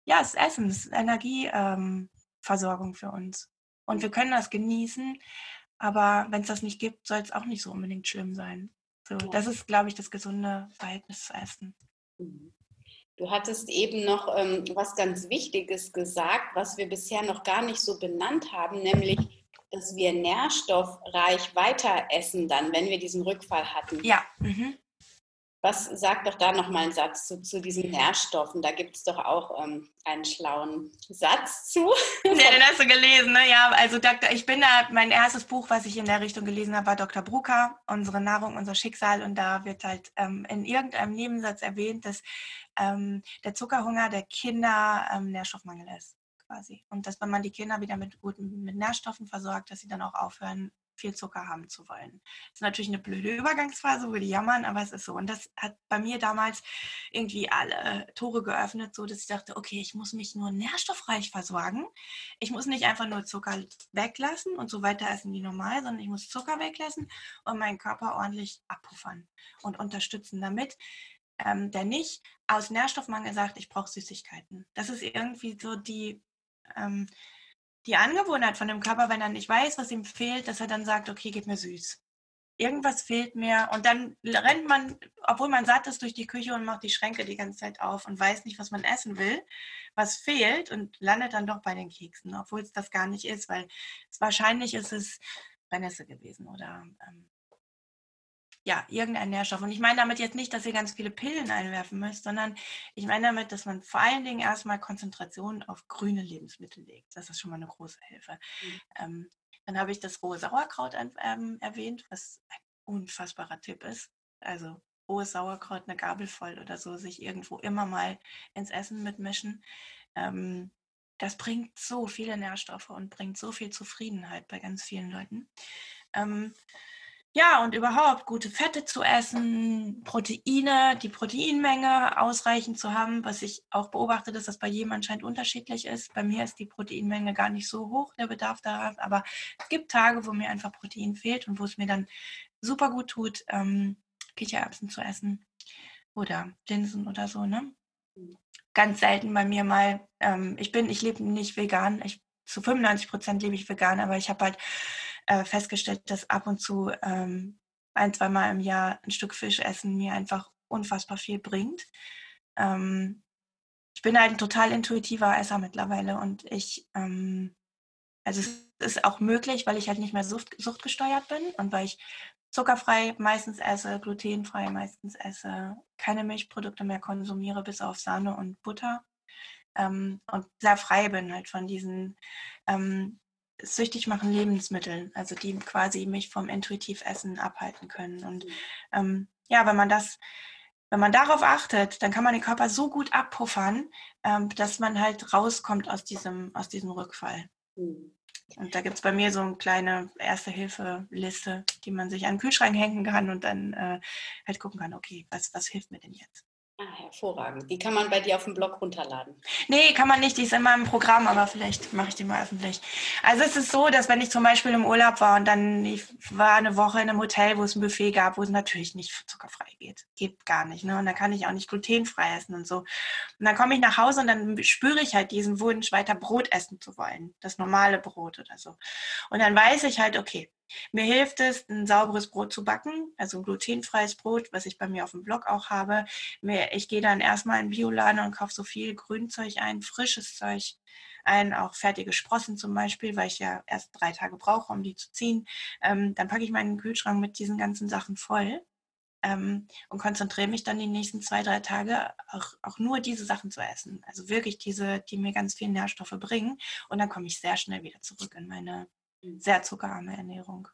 ja, es ist Essen, es ist Energieversorgung ähm, für uns. Und wir können das genießen, aber wenn es das nicht gibt, soll es auch nicht so unbedingt schlimm sein. So, das ist, glaube ich, das gesunde Verhältnis zu Essen. Mhm. Du hattest eben noch ähm, was ganz Wichtiges gesagt, was wir bisher noch gar nicht so benannt haben, nämlich, dass wir nährstoffreich weiter essen dann, wenn wir diesen Rückfall hatten. Ja. Mhm. Was sagt doch da nochmal einen Satz zu, zu diesen Nährstoffen? Da gibt es doch auch ähm, einen schlauen Satz zu. Nee, den hast du gelesen, ne? Ja, also Dr., ich bin da, mein erstes Buch, was ich in der Richtung gelesen habe, war Dr. Brucker, Unsere Nahrung, unser Schicksal. Und da wird halt ähm, in irgendeinem Nebensatz erwähnt, dass ähm, der Zuckerhunger der Kinder ähm, Nährstoffmangel ist quasi. Und dass wenn man die Kinder wieder mit guten mit Nährstoffen versorgt, dass sie dann auch aufhören, viel Zucker haben zu wollen. Das ist natürlich eine blöde Übergangsphase, wo die jammern, aber es ist so. Und das hat bei mir damals irgendwie alle Tore geöffnet, so dass ich dachte, okay, ich muss mich nur nährstoffreich versorgen. Ich muss nicht einfach nur Zucker weglassen und so weiter essen wie normal, sondern ich muss Zucker weglassen und meinen Körper ordentlich abpuffern und unterstützen damit. Ähm, der nicht aus Nährstoffmangel sagt, ich brauche Süßigkeiten. Das ist irgendwie so die ähm, die Angewohnheit von dem Körper, wenn er nicht weiß, was ihm fehlt, dass er dann sagt, okay, gib mir süß. Irgendwas fehlt mir. Und dann rennt man, obwohl man satt ist, durch die Küche und macht die Schränke die ganze Zeit auf und weiß nicht, was man essen will, was fehlt und landet dann doch bei den Keksen, obwohl es das gar nicht ist, weil es wahrscheinlich ist es Brennnessel gewesen oder ähm, ja, irgendein Nährstoff. Und ich meine damit jetzt nicht, dass ihr ganz viele Pillen einwerfen müsst, sondern ich meine damit, dass man vor allen Dingen erstmal Konzentration auf grüne Lebensmittel legt. Das ist schon mal eine große Hilfe. Mhm. Ähm, dann habe ich das rohe Sauerkraut ähm, erwähnt, was ein unfassbarer Tipp ist. Also rohes Sauerkraut, eine Gabel voll oder so, sich irgendwo immer mal ins Essen mitmischen. Ähm, das bringt so viele Nährstoffe und bringt so viel Zufriedenheit bei ganz vielen Leuten. Ähm, ja, und überhaupt gute Fette zu essen, Proteine, die Proteinmenge ausreichend zu haben, was ich auch beobachte, dass das bei jedem anscheinend unterschiedlich ist. Bei mir ist die Proteinmenge gar nicht so hoch, der Bedarf daran, aber es gibt Tage, wo mir einfach Protein fehlt und wo es mir dann super gut tut, ähm, Kichererbsen zu essen oder Linsen oder so, ne? Ganz selten bei mir mal, ähm, ich bin, ich lebe nicht vegan, ich, zu 95 Prozent lebe ich vegan, aber ich habe halt äh, festgestellt, dass ab und zu ähm, ein, zweimal im Jahr ein Stück Fisch essen mir einfach unfassbar viel bringt. Ähm, ich bin halt ein total intuitiver Esser mittlerweile und ich, ähm, also es ist auch möglich, weil ich halt nicht mehr sucht, suchtgesteuert bin und weil ich zuckerfrei meistens esse, glutenfrei meistens esse, keine Milchprodukte mehr konsumiere, bis auf Sahne und Butter ähm, und sehr frei bin halt von diesen ähm, süchtig machen Lebensmittel, also die quasi mich vom Intuitivessen abhalten können. Und mhm. ähm, ja, wenn man das, wenn man darauf achtet, dann kann man den Körper so gut abpuffern, ähm, dass man halt rauskommt aus diesem, aus diesem Rückfall. Mhm. Und da gibt es bei mir so eine kleine Erste-Hilfe-Liste, die man sich an den Kühlschrank hängen kann und dann äh, halt gucken kann, okay, was, was hilft mir denn jetzt? Ah, hervorragend. Die kann man bei dir auf dem Blog runterladen. Nee, kann man nicht. Die ist in meinem Programm, aber vielleicht mache ich die mal öffentlich. Also es ist so, dass wenn ich zum Beispiel im Urlaub war und dann ich war eine Woche in einem Hotel, wo es ein Buffet gab, wo es natürlich nicht zuckerfrei geht. Geht gar nicht. Ne? Und da kann ich auch nicht glutenfrei essen und so. Und dann komme ich nach Hause und dann spüre ich halt diesen Wunsch, weiter Brot essen zu wollen. Das normale Brot oder so. Und dann weiß ich halt, okay, mir hilft es, ein sauberes Brot zu backen, also ein glutenfreies Brot, was ich bei mir auf dem Blog auch habe. Ich gehe dann erstmal in Bioladen und kaufe so viel Grünzeug ein, frisches Zeug ein, auch fertige Sprossen zum Beispiel, weil ich ja erst drei Tage brauche, um die zu ziehen. Ähm, dann packe ich meinen Kühlschrank mit diesen ganzen Sachen voll ähm, und konzentriere mich dann die nächsten zwei, drei Tage auch, auch nur diese Sachen zu essen. Also wirklich diese, die mir ganz viele Nährstoffe bringen. Und dann komme ich sehr schnell wieder zurück in meine sehr zuckerarme Ernährung.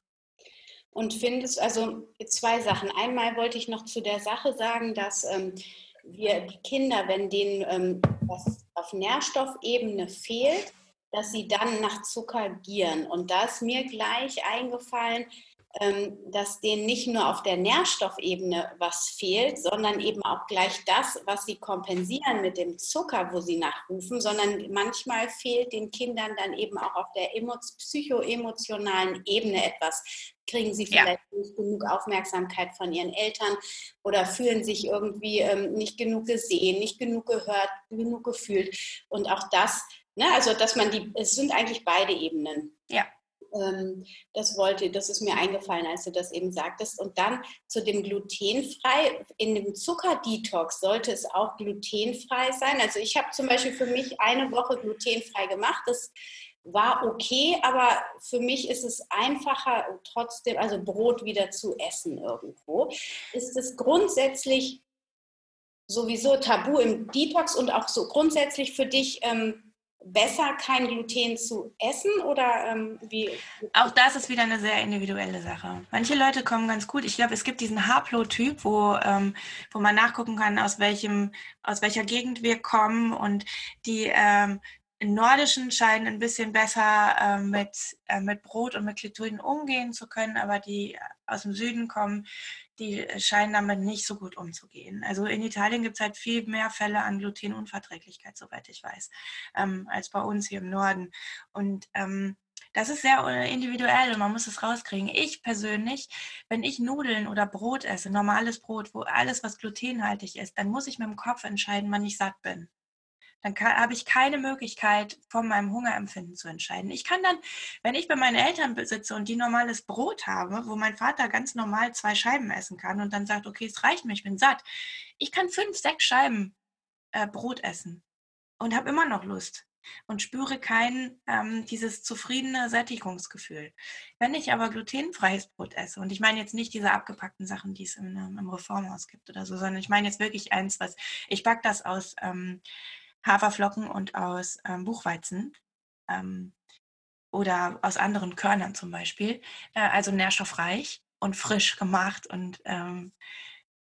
Und findest, also zwei Sachen. Einmal wollte ich noch zu der Sache sagen, dass ähm, wir die Kinder, wenn denen ähm, was auf Nährstoffebene fehlt, dass sie dann nach Zucker gieren. Und da ist mir gleich eingefallen, dass denen nicht nur auf der Nährstoffebene was fehlt, sondern eben auch gleich das, was sie kompensieren mit dem Zucker, wo sie nachrufen, sondern manchmal fehlt den Kindern dann eben auch auf der psychoemotionalen Ebene etwas. Kriegen sie vielleicht ja. nicht genug Aufmerksamkeit von ihren Eltern oder fühlen sich irgendwie ähm, nicht genug gesehen, nicht genug gehört, genug gefühlt. Und auch das, ne, also dass man die, es sind eigentlich beide Ebenen. Ja. Ähm, das wollte, das ist mir eingefallen, als du das eben sagtest. Und dann zu dem glutenfrei. In dem Zuckerdetox sollte es auch glutenfrei sein. Also ich habe zum Beispiel für mich eine Woche glutenfrei gemacht. Das war okay, aber für mich ist es einfacher, trotzdem, also Brot wieder zu essen irgendwo. Ist es grundsätzlich sowieso tabu im Detox und auch so grundsätzlich für dich, ähm, besser, kein Gluten zu essen oder ähm, wie? Auch das ist wieder eine sehr individuelle Sache. Manche Leute kommen ganz gut. Ich glaube, es gibt diesen Haplo-Typ, wo, ähm, wo man nachgucken kann, aus welchem, aus welcher Gegend wir kommen und die ähm, Nordischen scheinen ein bisschen besser äh, mit, äh, mit Brot und mit Gluten umgehen zu können, aber die aus dem Süden kommen, die scheinen damit nicht so gut umzugehen. Also in Italien gibt es halt viel mehr Fälle an Glutenunverträglichkeit, soweit ich weiß, ähm, als bei uns hier im Norden. Und ähm, das ist sehr individuell und man muss es rauskriegen. Ich persönlich, wenn ich Nudeln oder Brot esse, normales Brot, wo alles, was glutenhaltig ist, dann muss ich mit dem Kopf entscheiden, wann ich satt bin dann habe ich keine Möglichkeit, von meinem Hungerempfinden zu entscheiden. Ich kann dann, wenn ich bei meinen Eltern sitze und die normales Brot habe, wo mein Vater ganz normal zwei Scheiben essen kann und dann sagt, okay, es reicht mir, ich bin satt. Ich kann fünf, sechs Scheiben äh, Brot essen und habe immer noch Lust und spüre kein ähm, dieses zufriedene Sättigungsgefühl. Wenn ich aber glutenfreies Brot esse, und ich meine jetzt nicht diese abgepackten Sachen, die es im, im Reformhaus gibt oder so, sondern ich meine jetzt wirklich eins, was ich backe das aus ähm, Haferflocken und aus ähm, Buchweizen ähm, oder aus anderen Körnern zum Beispiel. Äh, also nährstoffreich und frisch gemacht und ähm,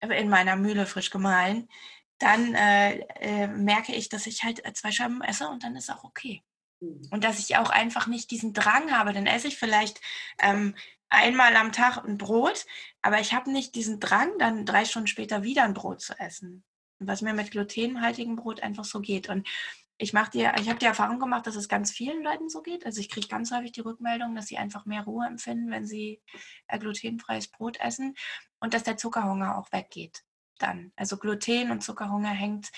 in meiner Mühle frisch gemahlen. Dann äh, äh, merke ich, dass ich halt äh, zwei Scheiben esse und dann ist auch okay. Mhm. Und dass ich auch einfach nicht diesen Drang habe, dann esse ich vielleicht ähm, einmal am Tag ein Brot, aber ich habe nicht diesen Drang, dann drei Stunden später wieder ein Brot zu essen was mir mit glutenhaltigem Brot einfach so geht. Und ich mache dir, ich habe die Erfahrung gemacht, dass es ganz vielen Leuten so geht. Also ich kriege ganz häufig die Rückmeldung, dass sie einfach mehr Ruhe empfinden, wenn sie äh, glutenfreies Brot essen und dass der Zuckerhunger auch weggeht dann. Also Gluten und Zuckerhunger hängt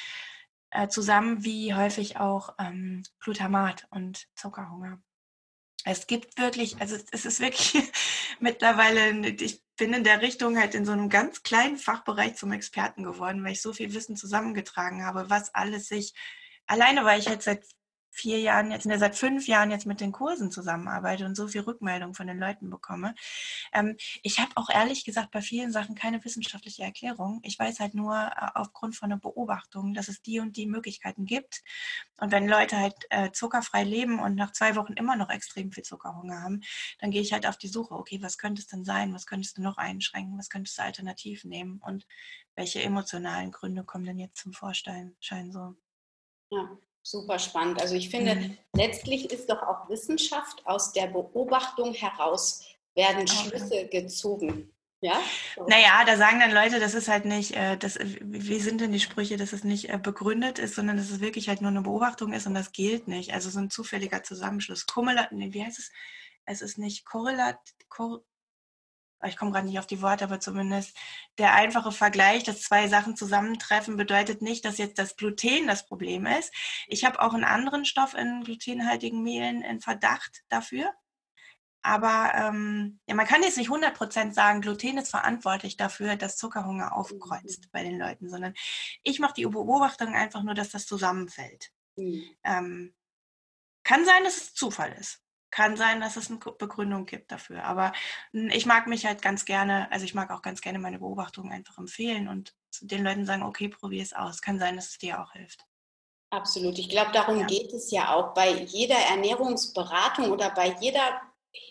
äh, zusammen, wie häufig auch ähm, Glutamat und Zuckerhunger. Es gibt wirklich, also es ist wirklich mittlerweile, ich bin in der Richtung halt in so einem ganz kleinen Fachbereich zum Experten geworden, weil ich so viel Wissen zusammengetragen habe, was alles sich, alleine weil ich jetzt seit vier Jahren jetzt, ne, seit fünf Jahren jetzt mit den Kursen zusammenarbeite und so viel Rückmeldung von den Leuten bekomme. Ähm, ich habe auch ehrlich gesagt bei vielen Sachen keine wissenschaftliche Erklärung. Ich weiß halt nur äh, aufgrund von einer Beobachtung, dass es die und die Möglichkeiten gibt. Und wenn Leute halt äh, zuckerfrei leben und nach zwei Wochen immer noch extrem viel Zuckerhunger haben, dann gehe ich halt auf die Suche, okay, was könnte es denn sein? Was könntest du noch einschränken? Was könntest du alternativ nehmen? Und welche emotionalen Gründe kommen denn jetzt zum Vorschein? Schein so. Ja super spannend. Also ich finde, mhm. letztlich ist doch auch Wissenschaft aus der Beobachtung heraus werden Schlüsse gezogen. Ja? So. Naja, da sagen dann Leute, das ist halt nicht, äh, das, wie sind denn die Sprüche, dass es nicht äh, begründet ist, sondern dass es wirklich halt nur eine Beobachtung ist und das gilt nicht. Also so ein zufälliger Zusammenschluss. Kumulat, nee, wie heißt es? Es ist nicht korrelat, kor ich komme gerade nicht auf die Worte, aber zumindest der einfache Vergleich, dass zwei Sachen zusammentreffen, bedeutet nicht, dass jetzt das Gluten das Problem ist. Ich habe auch einen anderen Stoff in glutenhaltigen Mehlen in Verdacht dafür. Aber ähm, ja, man kann jetzt nicht 100% sagen, Gluten ist verantwortlich dafür, dass Zuckerhunger aufkreuzt mhm. bei den Leuten, sondern ich mache die Beobachtung einfach nur, dass das zusammenfällt. Mhm. Ähm, kann sein, dass es Zufall ist kann sein, dass es eine Begründung gibt dafür. Aber hm, ich mag mich halt ganz gerne, also ich mag auch ganz gerne meine Beobachtungen einfach empfehlen und den Leuten sagen, okay, probier es aus. Kann sein, dass es dir auch hilft. Absolut. Ich glaube, darum ja. geht es ja auch bei jeder Ernährungsberatung oder bei jeder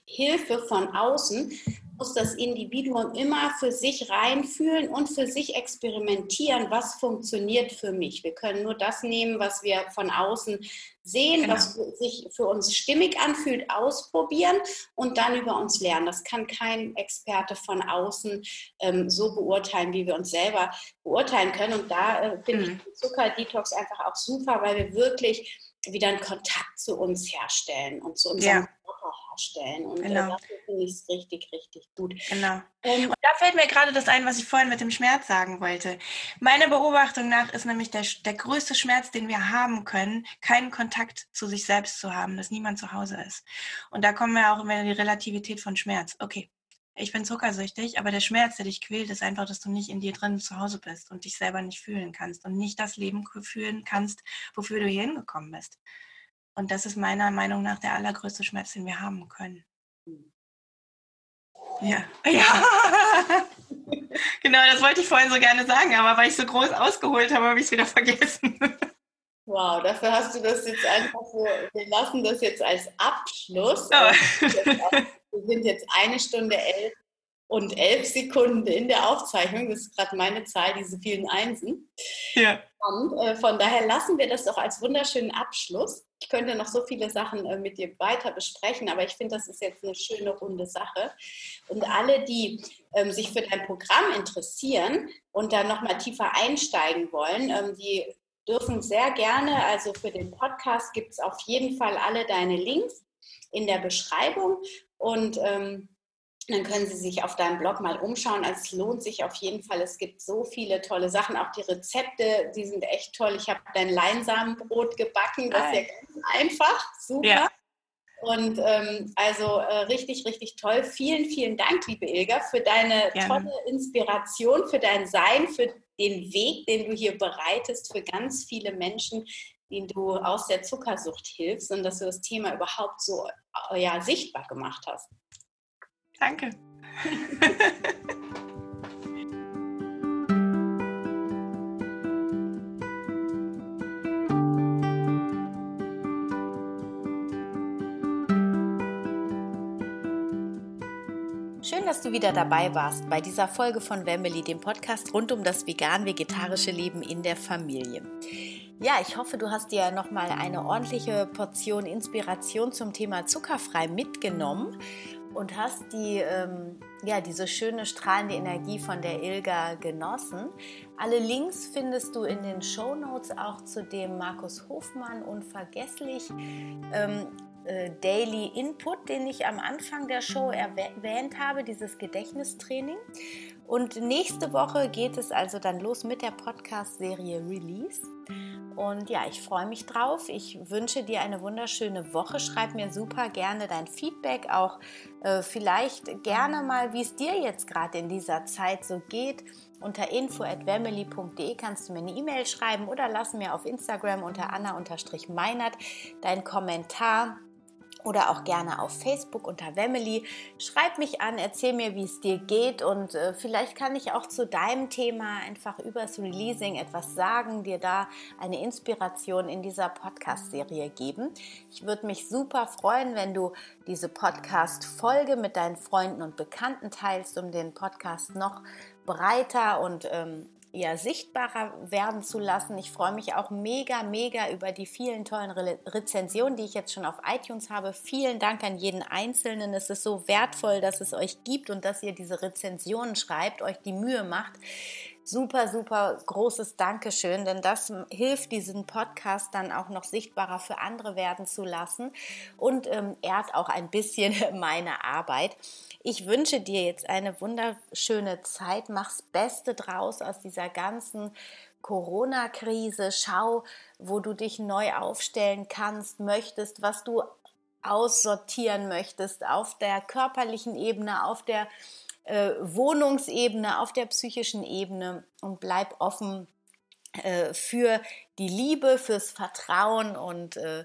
Hilfe von außen, muss das Individuum immer für sich reinfühlen und für sich experimentieren, was funktioniert für mich. Wir können nur das nehmen, was wir von außen sehen, genau. was sich für uns stimmig anfühlt, ausprobieren und dann über uns lernen. Das kann kein Experte von außen ähm, so beurteilen, wie wir uns selber beurteilen können. Und da äh, finde mhm. ich Zuckerdetox einfach auch super, weil wir wirklich wieder einen Kontakt zu uns herstellen und zu unserem ja herstellen. Und äh, genau. dafür finde ich es richtig, richtig gut. Genau. Ähm, und da fällt mir gerade das ein, was ich vorhin mit dem Schmerz sagen wollte. Meine Beobachtung nach ist nämlich der, der größte Schmerz, den wir haben können, keinen Kontakt zu sich selbst zu haben, dass niemand zu Hause ist. Und da kommen wir auch immer in die Relativität von Schmerz. Okay, ich bin zuckersüchtig, aber der Schmerz, der dich quält, ist einfach, dass du nicht in dir drin zu Hause bist und dich selber nicht fühlen kannst und nicht das Leben führen kannst, wofür du hier hingekommen bist. Und das ist meiner Meinung nach der allergrößte Schmerz, den wir haben können. Ja. ja. genau, das wollte ich vorhin so gerne sagen, aber weil ich so groß ausgeholt habe, habe ich es wieder vergessen. Wow, dafür hast du das jetzt einfach so, wir lassen das jetzt als Abschluss. Oh. Wir sind jetzt eine Stunde elf und elf Sekunden in der Aufzeichnung. Das ist gerade meine Zahl, diese vielen Einsen. Ja. Und äh, von daher lassen wir das doch als wunderschönen Abschluss. Ich könnte noch so viele Sachen äh, mit dir weiter besprechen, aber ich finde, das ist jetzt eine schöne runde Sache. Und alle, die ähm, sich für dein Programm interessieren und da nochmal tiefer einsteigen wollen, ähm, die dürfen sehr gerne, also für den Podcast gibt es auf jeden Fall alle deine Links in der Beschreibung. Und ähm, dann können Sie sich auf deinem Blog mal umschauen. Also es lohnt sich auf jeden Fall. Es gibt so viele tolle Sachen. Auch die Rezepte, die sind echt toll. Ich habe dein Leinsamenbrot gebacken. Das ist ja ganz einfach. Super. Ja. Und ähm, also äh, richtig, richtig toll. Vielen, vielen Dank, liebe Ilga, für deine Gerne. tolle Inspiration, für dein Sein, für den Weg, den du hier bereitest für ganz viele Menschen, denen du aus der Zuckersucht hilfst und dass du das Thema überhaupt so äh, ja, sichtbar gemacht hast. Danke. Schön, dass du wieder dabei warst bei dieser Folge von Wemily, dem Podcast rund um das vegan-vegetarische Leben in der Familie. Ja, ich hoffe, du hast dir nochmal eine ordentliche Portion Inspiration zum Thema zuckerfrei mitgenommen und hast die, ähm, ja, diese schöne strahlende Energie von der Ilga genossen. Alle Links findest du in den Show Notes auch zu dem Markus Hofmann unvergesslich ähm, äh, Daily Input, den ich am Anfang der Show erwähnt habe, dieses Gedächtnistraining. Und nächste Woche geht es also dann los mit der Podcast-Serie Release. Und ja, ich freue mich drauf. Ich wünsche dir eine wunderschöne Woche. Schreib mir super gerne dein Feedback, auch äh, vielleicht gerne mal, wie es dir jetzt gerade in dieser Zeit so geht. Unter info@family.de kannst du mir eine E-Mail schreiben oder lass mir auf Instagram unter anna-meinert deinen Kommentar oder auch gerne auf Facebook unter Wemily. Schreib mich an, erzähl mir, wie es dir geht und äh, vielleicht kann ich auch zu deinem Thema einfach übers Releasing etwas sagen, dir da eine Inspiration in dieser Podcast-Serie geben. Ich würde mich super freuen, wenn du diese Podcast-Folge mit deinen Freunden und Bekannten teilst, um den Podcast noch breiter und ähm, ja, sichtbarer werden zu lassen. Ich freue mich auch mega, mega über die vielen tollen Re Rezensionen, die ich jetzt schon auf iTunes habe. Vielen Dank an jeden Einzelnen. Es ist so wertvoll, dass es euch gibt und dass ihr diese Rezensionen schreibt, euch die Mühe macht. Super, super großes Dankeschön, denn das hilft diesen Podcast dann auch noch sichtbarer für andere werden zu lassen und ähm, ehrt auch ein bisschen meine Arbeit. Ich wünsche dir jetzt eine wunderschöne Zeit. Mach's Beste draus aus dieser ganzen Corona-Krise. Schau, wo du dich neu aufstellen kannst, möchtest, was du aussortieren möchtest auf der körperlichen Ebene, auf der äh, Wohnungsebene, auf der psychischen Ebene und bleib offen äh, für die Liebe, fürs Vertrauen und äh,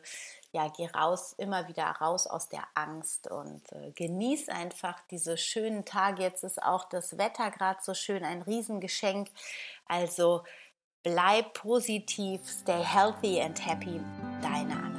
ja, geh raus, immer wieder raus aus der Angst und äh, genieß einfach diese schönen Tage. Jetzt ist auch das Wetter gerade so schön, ein Riesengeschenk. Also bleib positiv, stay healthy and happy. Deine